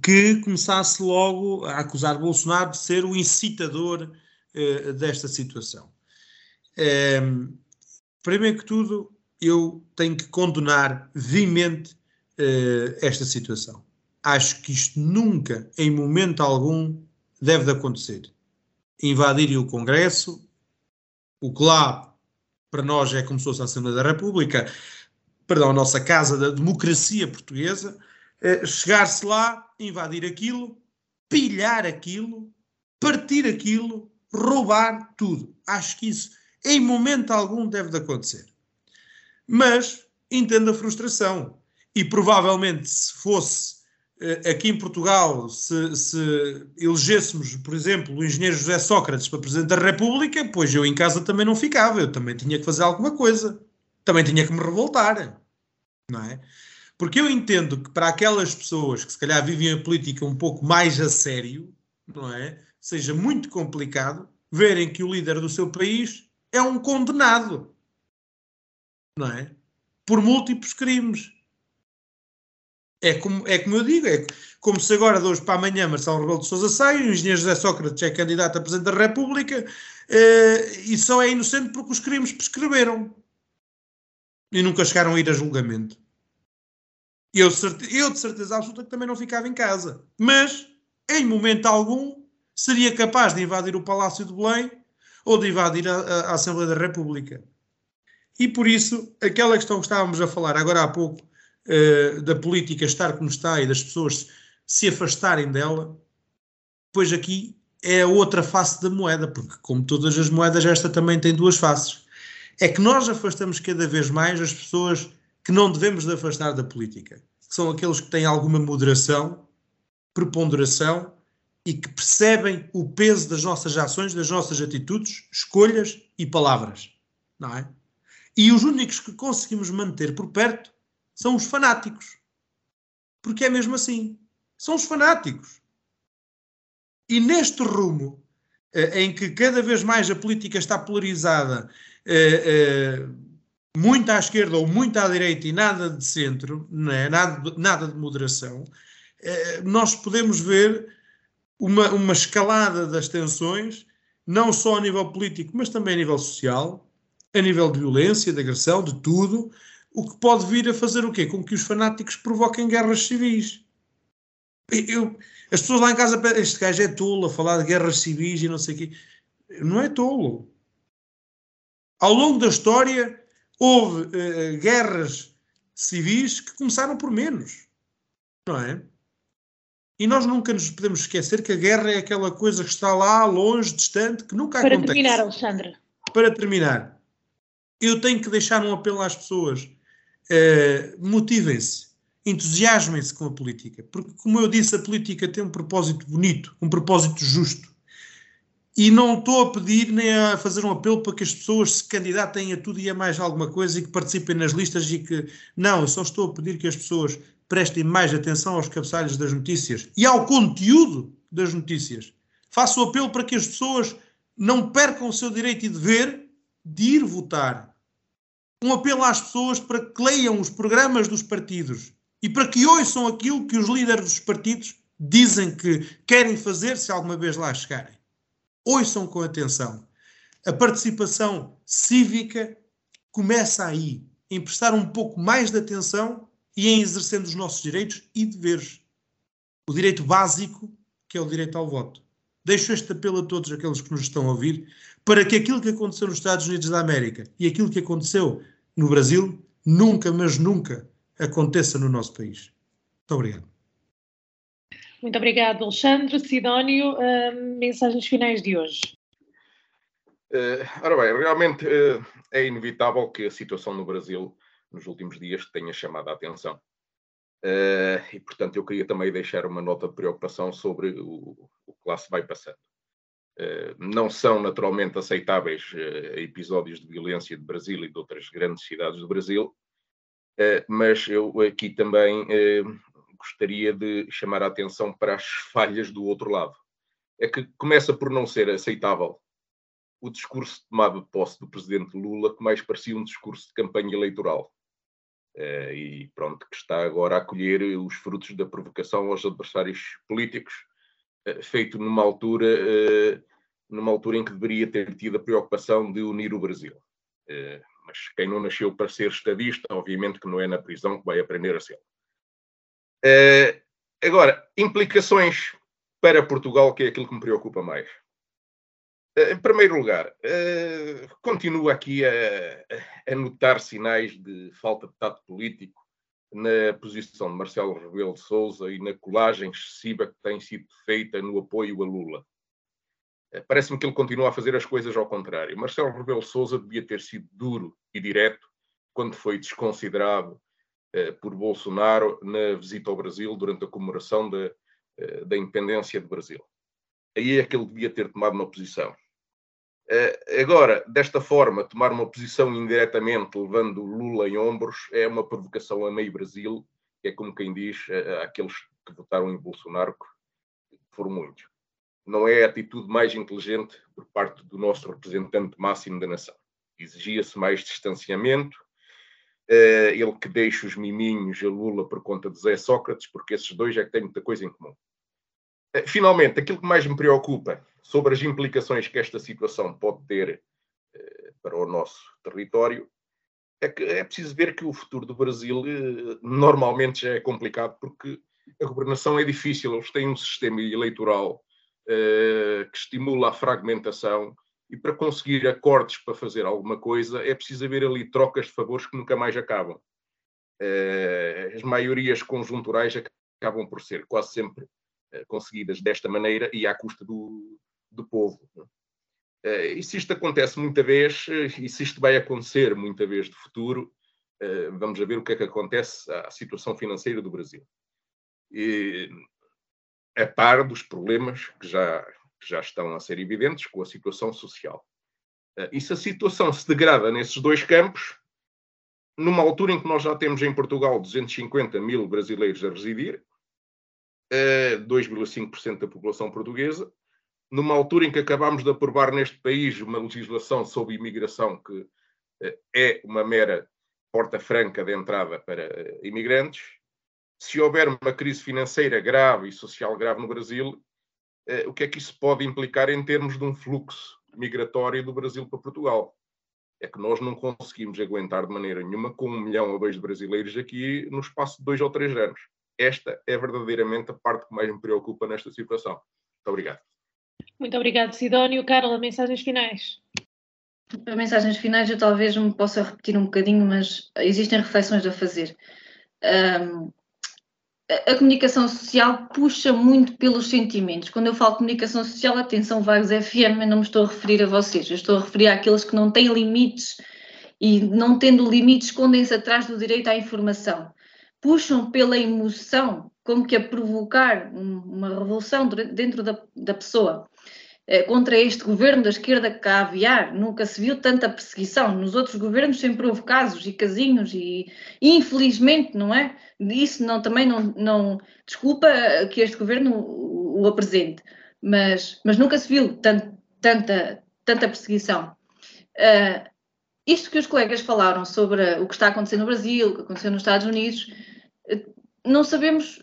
Speaker 5: que começasse logo a acusar Bolsonaro de ser o incitador uh, desta situação. Uh, primeiro que tudo, eu tenho que condenar veemente esta situação. Acho que isto nunca, em momento algum, deve de acontecer. Invadirem o Congresso, o que lá para nós é como se fosse a Assembleia da República, perdão, a nossa casa da democracia portuguesa, eh, chegar-se lá, invadir aquilo, pilhar aquilo, partir aquilo, roubar tudo. Acho que isso, em momento algum, deve de acontecer. Mas entendo a frustração. E provavelmente, se fosse eh, aqui em Portugal, se, se, elegêssemos, por exemplo, o engenheiro José Sócrates para Presidente da República, pois eu em casa também não ficava, eu também tinha que fazer alguma coisa, também tinha que me revoltar, não é? Porque eu entendo que para aquelas pessoas que se calhar vivem a política um pouco mais a sério, não é? Seja muito complicado verem que o líder do seu país é um condenado, não é? Por múltiplos crimes. É como, é como eu digo, é como se agora de hoje para amanhã Marcelo Rebelo de Sousa sai, o engenheiro José Sócrates é candidato a Presidente da República eh, e só é inocente porque os crimes prescreveram e nunca chegaram a ir a julgamento. Eu, eu de certeza absoluta que também não ficava em casa. Mas, em momento algum, seria capaz de invadir o Palácio de Belém ou de invadir a, a, a Assembleia da República. E por isso, aquela questão que estávamos a falar agora há pouco, uh, da política estar como está e das pessoas se afastarem dela, pois aqui é a outra face da moeda, porque como todas as moedas, esta também tem duas faces. É que nós afastamos cada vez mais as pessoas que não devemos de afastar da política, que são aqueles que têm alguma moderação, preponderação e que percebem o peso das nossas ações, das nossas atitudes, escolhas e palavras, não é? E os únicos que conseguimos manter por perto são os fanáticos. Porque é mesmo assim. São os fanáticos. E neste rumo, eh, em que cada vez mais a política está polarizada, eh, eh, muito à esquerda ou muito à direita e nada de centro, é? nada, nada de moderação, nós podemos ver uma escalada das tensões, não só a nível político, mas também a nível social, a nível de violência, de agressão, de tudo, o que pode vir a fazer o quê? Com que os fanáticos provoquem guerras civis. Eu, as pessoas lá em casa, este gajo é tolo a falar de guerras civis e não sei o quê. Não é tolo. Ao longo da história, houve uh, guerras civis que começaram por menos. Não é? E nós nunca nos podemos esquecer que a guerra é aquela coisa que está lá, longe, distante, que nunca
Speaker 1: Para
Speaker 5: acontece.
Speaker 1: Para terminar, Alexandre.
Speaker 5: Para terminar, eu tenho que deixar um apelo às pessoas uh, motivem-se, entusiasmem-se com a política, porque, como eu disse, a política tem um propósito bonito, um propósito justo. E não estou a pedir nem a fazer um apelo para que as pessoas se candidatem a tudo e a mais alguma coisa e que participem nas listas e que. Não, eu só estou a pedir que as pessoas prestem mais atenção aos cabeçalhos das notícias e ao conteúdo das notícias. Faço o apelo para que as pessoas não percam o seu direito e dever de ir votar um apelo às pessoas para que leiam os programas dos partidos e para que ouçam aquilo que os líderes dos partidos dizem que querem fazer se alguma vez lá chegarem. Ouçam com atenção. A participação cívica começa aí, em prestar um pouco mais de atenção e em exercendo os nossos direitos e deveres. O direito básico, que é o direito ao voto. Deixo este apelo a todos aqueles que nos estão a ouvir, para que aquilo que aconteceu nos Estados Unidos da América e aquilo que aconteceu no Brasil nunca, mas nunca aconteça no nosso país. Muito obrigado.
Speaker 1: Muito obrigado, Alexandre. Sidónio, uh, mensagens finais de hoje.
Speaker 2: Uh, ora bem, realmente uh, é inevitável que a situação no Brasil nos últimos dias tenha chamado a atenção. Uh, e, portanto, eu queria também deixar uma nota de preocupação sobre o, o que lá se vai passando. Eh, não são naturalmente aceitáveis eh, episódios de violência de Brasil e de outras grandes cidades do Brasil, eh, mas eu aqui também gostaria de chamar a atenção para as falhas do outro lado. É que começa por não ser aceitável o discurso de tomada de posse do presidente Lula, que mais parecia um discurso de campanha eleitoral. e pronto, que está agora a colher os frutos da provocação aos adversários políticos feito numa altura, eh, numa altura em que deveria ter tido a preocupação de unir o Brasil. Eh, mas quem não nasceu para ser estadista, obviamente que não é na prisão que vai aprender a ser. Agora, implicações para Portugal, que é aquilo que me preocupa mais. Em primeiro lugar, continuo aqui a, a notar sinais de falta de tato político na posição de Marcelo Rebelo de Sousa e na colagem excessiva que tem sido feita no apoio a Lula. Eh, parece-me que ele continua a fazer as coisas ao contrário. Marcelo Rebelo de Sousa devia ter sido duro e direto quando foi desconsiderado por Bolsonaro na visita ao Brasil durante a comemoração da, da independência do Brasil. Aí é que ele devia ter tomado uma posição. Agora, desta forma, tomar uma posição indiretamente, levando Lula em ombros, é uma provocação a meio Brasil, é como quem diz àqueles que votaram em Bolsonaro, que foram muitos. Não é a atitude mais inteligente por parte do nosso representante máximo da nação. Exigia-se mais distanciamento, ele que deixa os miminhos a Lula por conta de Zé Sócrates, porque esses dois é que têm muita coisa em comum. Finalmente, aquilo que mais me preocupa sobre as implicações que esta situação pode ter para o nosso território é que é preciso ver que o futuro do Brasil normalmente já é complicado porque a governação é difícil, eles têm um sistema eleitoral que estimula a fragmentação e para conseguir acordos para fazer alguma coisa é preciso haver ali trocas de favores que nunca mais acabam. As maiorias conjunturais acabam por ser quase sempre conseguidas desta maneira e à custa do, do povo. e se isto acontece muita vez, e se isto vai acontecer muita vez de futuro, vamos ver o que é que acontece à situação financeira do Brasil e, a par dos problemas que já, que já estão a ser evidentes com a situação social. Eh, e se a situação se degrada nesses dois campos, numa altura em que nós já temos em Portugal 250 mil brasileiros a residir, 2,5% eh, da população portuguesa, numa altura em que acabamos de aprovar neste país uma legislação sobre imigração que eh, é uma mera porta franca de entrada para imigrantes, se houver uma crise financeira grave e social grave no Brasil, eh, o que é que isso pode implicar em termos de um fluxo migratório do Brasil para Portugal? É que nós não conseguimos aguentar de maneira nenhuma com um milhão ou dois de brasileiros aqui no espaço de dois ou três anos. Esta é verdadeiramente a parte que mais me preocupa nesta situação. Muito obrigado.
Speaker 1: Muito obrigado, Sidónio. Carla, mensagens finais.
Speaker 3: Para mensagens finais eu talvez me possa repetir um bocadinho, mas existem reflexões a fazer. Um, a comunicação social puxa muito pelos sentimentos. Quando eu falo de comunicação social, atenção, Vagos FM, eu não me estou a referir a vocês, eu estou a referir àqueles que não têm limites e, não tendo limites, escondem-se atrás do direito à informação. Puxam pela emoção, como que a provocar uma revolução dentro da, da pessoa. Eh, contra este governo da esquerda caviar. Nunca se viu tanta perseguição. Nos outros governos sempre houve casos e casinhos e, infelizmente, não é? Isso não, também não, não desculpa que este governo o, o apresente, mas, mas nunca se viu tant, tanta, tanta perseguição. Uh, isto que os colegas falaram sobre o que está acontecendo no Brasil, o que aconteceu nos Estados Unidos, eh, não sabemos,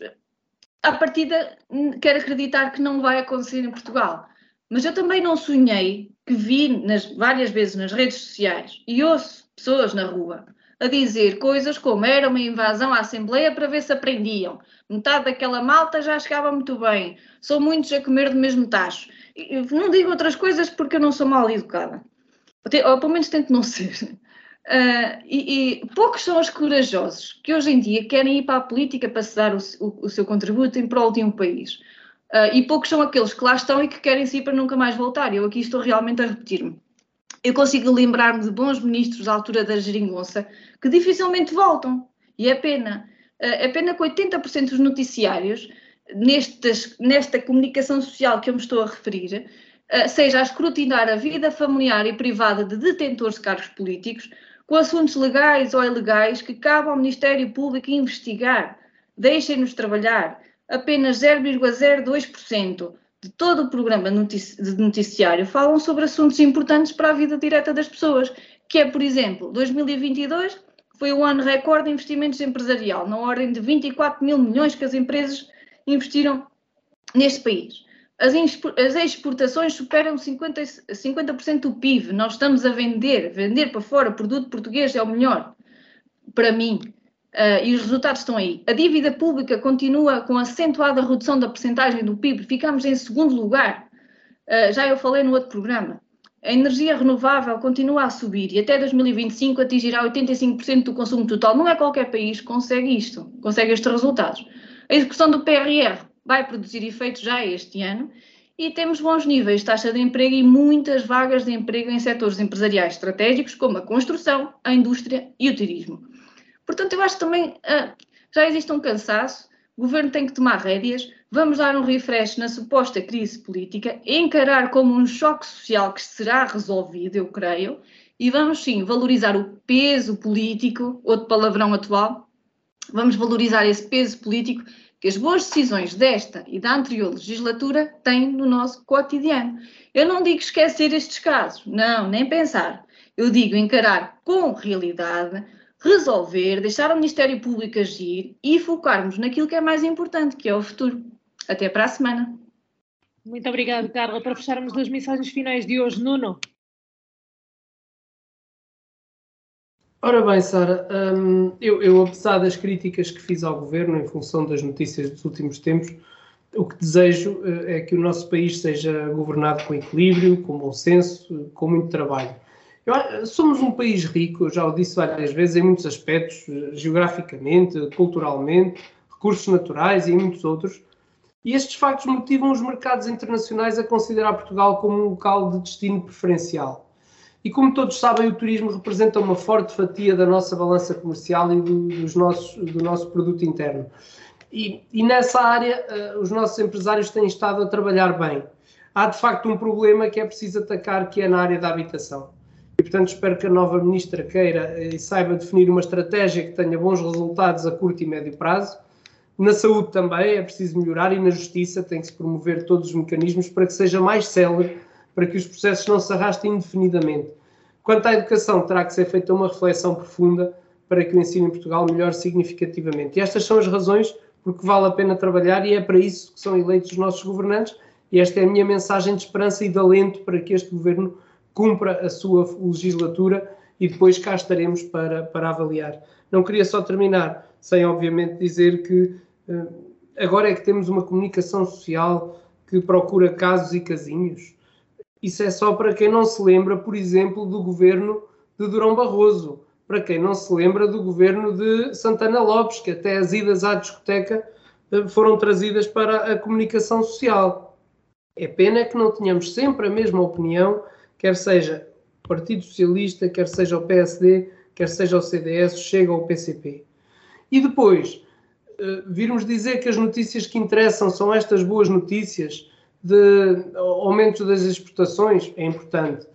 Speaker 3: à partida, quero acreditar que não vai acontecer em Portugal. Mas eu também não sonhei que vi nas, várias vezes nas redes sociais e ouço pessoas na rua a dizer coisas como era uma invasão à Assembleia para ver se aprendiam. Metade daquela malta já chegava muito bem. São muitos a comer do mesmo tacho. Eu não digo outras coisas porque eu não sou mal educada. Ou pelo menos tento não ser. Uh, e, e, poucos são os corajosos que hoje em dia querem ir para a política para se dar o, o, o seu contributo em prol de um país. Uh, e poucos são aqueles que lá estão e que querem sair para nunca mais voltar. Eu aqui estou realmente a repetir-me. Eu consigo lembrar-me de bons ministros à altura da geringonça que dificilmente voltam. E é pena. Uh, é pena que 80% dos noticiários, nestas, nesta comunicação social que eu me estou a referir, uh, seja a escrutinar a vida familiar e privada de detentores de cargos políticos com assuntos legais ou ilegais que cabe ao Ministério Público investigar. Deixem-nos trabalhar apenas 0,02% de todo o programa de noticiário falam sobre assuntos importantes para a vida direta das pessoas, que é, por exemplo, 2022 foi o ano recorde de investimentos empresarial, na ordem de 24 mil milhões que as empresas investiram neste país. As, exportações superam 50%, 50 do PIB. Nós estamos a vender, vender para fora produto português é o melhor. Para mim, Uh, e os resultados estão aí. A dívida pública continua com acentuada redução da percentagem do PIB, ficamos em segundo lugar. Uh, já eu falei no outro programa. A energia renovável continua a subir e até 2025 atingirá 85% do consumo total. Não é qualquer país que consegue isto, consegue estes resultados. A execução do PRR vai produzir efeitos já este ano e temos bons níveis de taxa de emprego e muitas vagas de emprego em setores empresariais estratégicos como a construção, a indústria e o turismo. Portanto, eu acho que também uh, já existe um cansaço, o governo tem que tomar rédeas, vamos dar um refresh na suposta crise política, encarar como um choque social que será resolvido, eu creio, e vamos sim valorizar o peso político, outro palavrão atual, vamos valorizar esse peso político que as boas decisões desta e da anterior legislatura têm no nosso cotidiano. Eu não digo esquecer estes casos, não, nem pensar. Eu digo encarar com realidade, resolver, deixar o Ministério Público agir e focarmos naquilo que é mais importante, que é o futuro. Até para a semana.
Speaker 1: Muito obrigada, Carla. Para fecharmos as mensagens finais de hoje, Nuno.
Speaker 4: Ora bem, Sara, hum, eu, eu, apesar das críticas que fiz ao governo em função das notícias dos últimos tempos, o que desejo uh, é que o nosso país seja governado com equilíbrio, com bom senso, com muito trabalho. Eu, somos um país rico, já o disse várias vezes, em muitos aspectos, geograficamente, culturalmente, recursos naturais e muitos outros. E estes factos motivam os mercados internacionais a considerar Portugal como um local de destino preferencial. E como todos sabem, o turismo representa uma forte fatia da nossa balança comercial e do, dos nossos, do nosso produto interno. E, e nessa área, uh, os nossos empresários têm estado a trabalhar bem. Há de facto um problema que é preciso atacar, que é na área da habitação. E portanto espero que a nova ministra queira e saiba definir uma estratégia que tenha bons resultados a curto e médio prazo. Na saúde também é preciso melhorar e na justiça tem que se promover todos os mecanismos para que seja mais célere para que os processos não se arrastem indefinidamente. Quanto à educação, terá que ser feita uma reflexão profunda para que o ensino em Portugal melhore significativamente. E estas são as razões porque vale a pena trabalhar e é para isso que são eleitos os nossos governantes. E esta é a minha mensagem de esperança e de alento para que este governo cumpra a sua legislatura e depois cá estaremos para, para avaliar. Não queria só terminar sem, obviamente, dizer que uh, agora é que temos uma comunicação social que procura casos e casinhos. Isso é só para quem não se lembra, por exemplo, do governo de Durão Barroso, para quem não se lembra do governo de Santana Lopes, que até as idas à discoteca eh, foram trazidas para a comunicação social. É pena que não tenhamos sempre a mesma opinião, quer seja o Partido Socialista, quer seja o PSD, quer seja o CDS, chega ao PCP. E depois, eh, virmos dizer que as notícias que interessam são estas boas notícias, de aumento das exportações, é importante,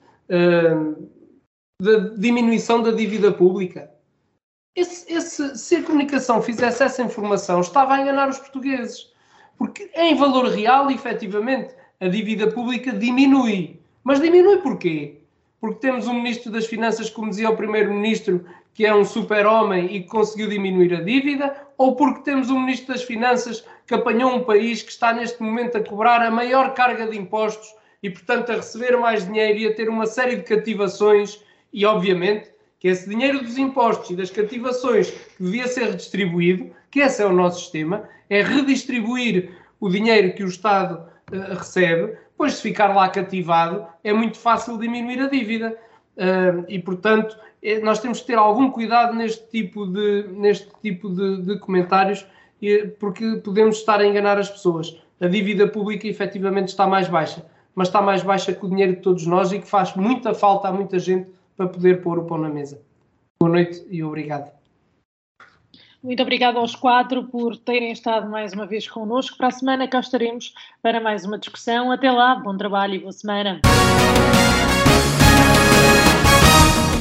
Speaker 4: da diminuição da dívida pública. Esse, esse, se a comunicação fizesse essa informação, estava a enganar os portugueses. Porque em valor real, efetivamente, a dívida pública diminui. Mas diminui porquê? Porque temos um Ministro das Finanças, como dizia o Primeiro-Ministro, que é um super-homem e conseguiu diminuir a dívida, ou porque temos um Ministro das Finanças que apanhou um país que está neste momento a cobrar a maior carga de impostos e, portanto, a receber mais dinheiro e a ter uma série de cativações, e obviamente que esse dinheiro dos impostos e das cativações que devia ser redistribuído, que esse é o nosso sistema, é redistribuir o dinheiro que o Estado uh, recebe, pois se ficar lá cativado é muito fácil diminuir a dívida. Uh, e, portanto, é, nós temos que ter algum cuidado neste tipo de, neste tipo de, de comentários, porque podemos estar a enganar as pessoas. A dívida pública efetivamente está mais baixa, mas está mais baixa que o dinheiro de todos nós e que faz muita falta a muita gente para poder pôr o pão na mesa. Boa noite e obrigado.
Speaker 1: Muito obrigada aos quatro por terem estado mais uma vez connosco. Para a semana cá estaremos para mais uma discussão. Até lá, bom trabalho e boa semana.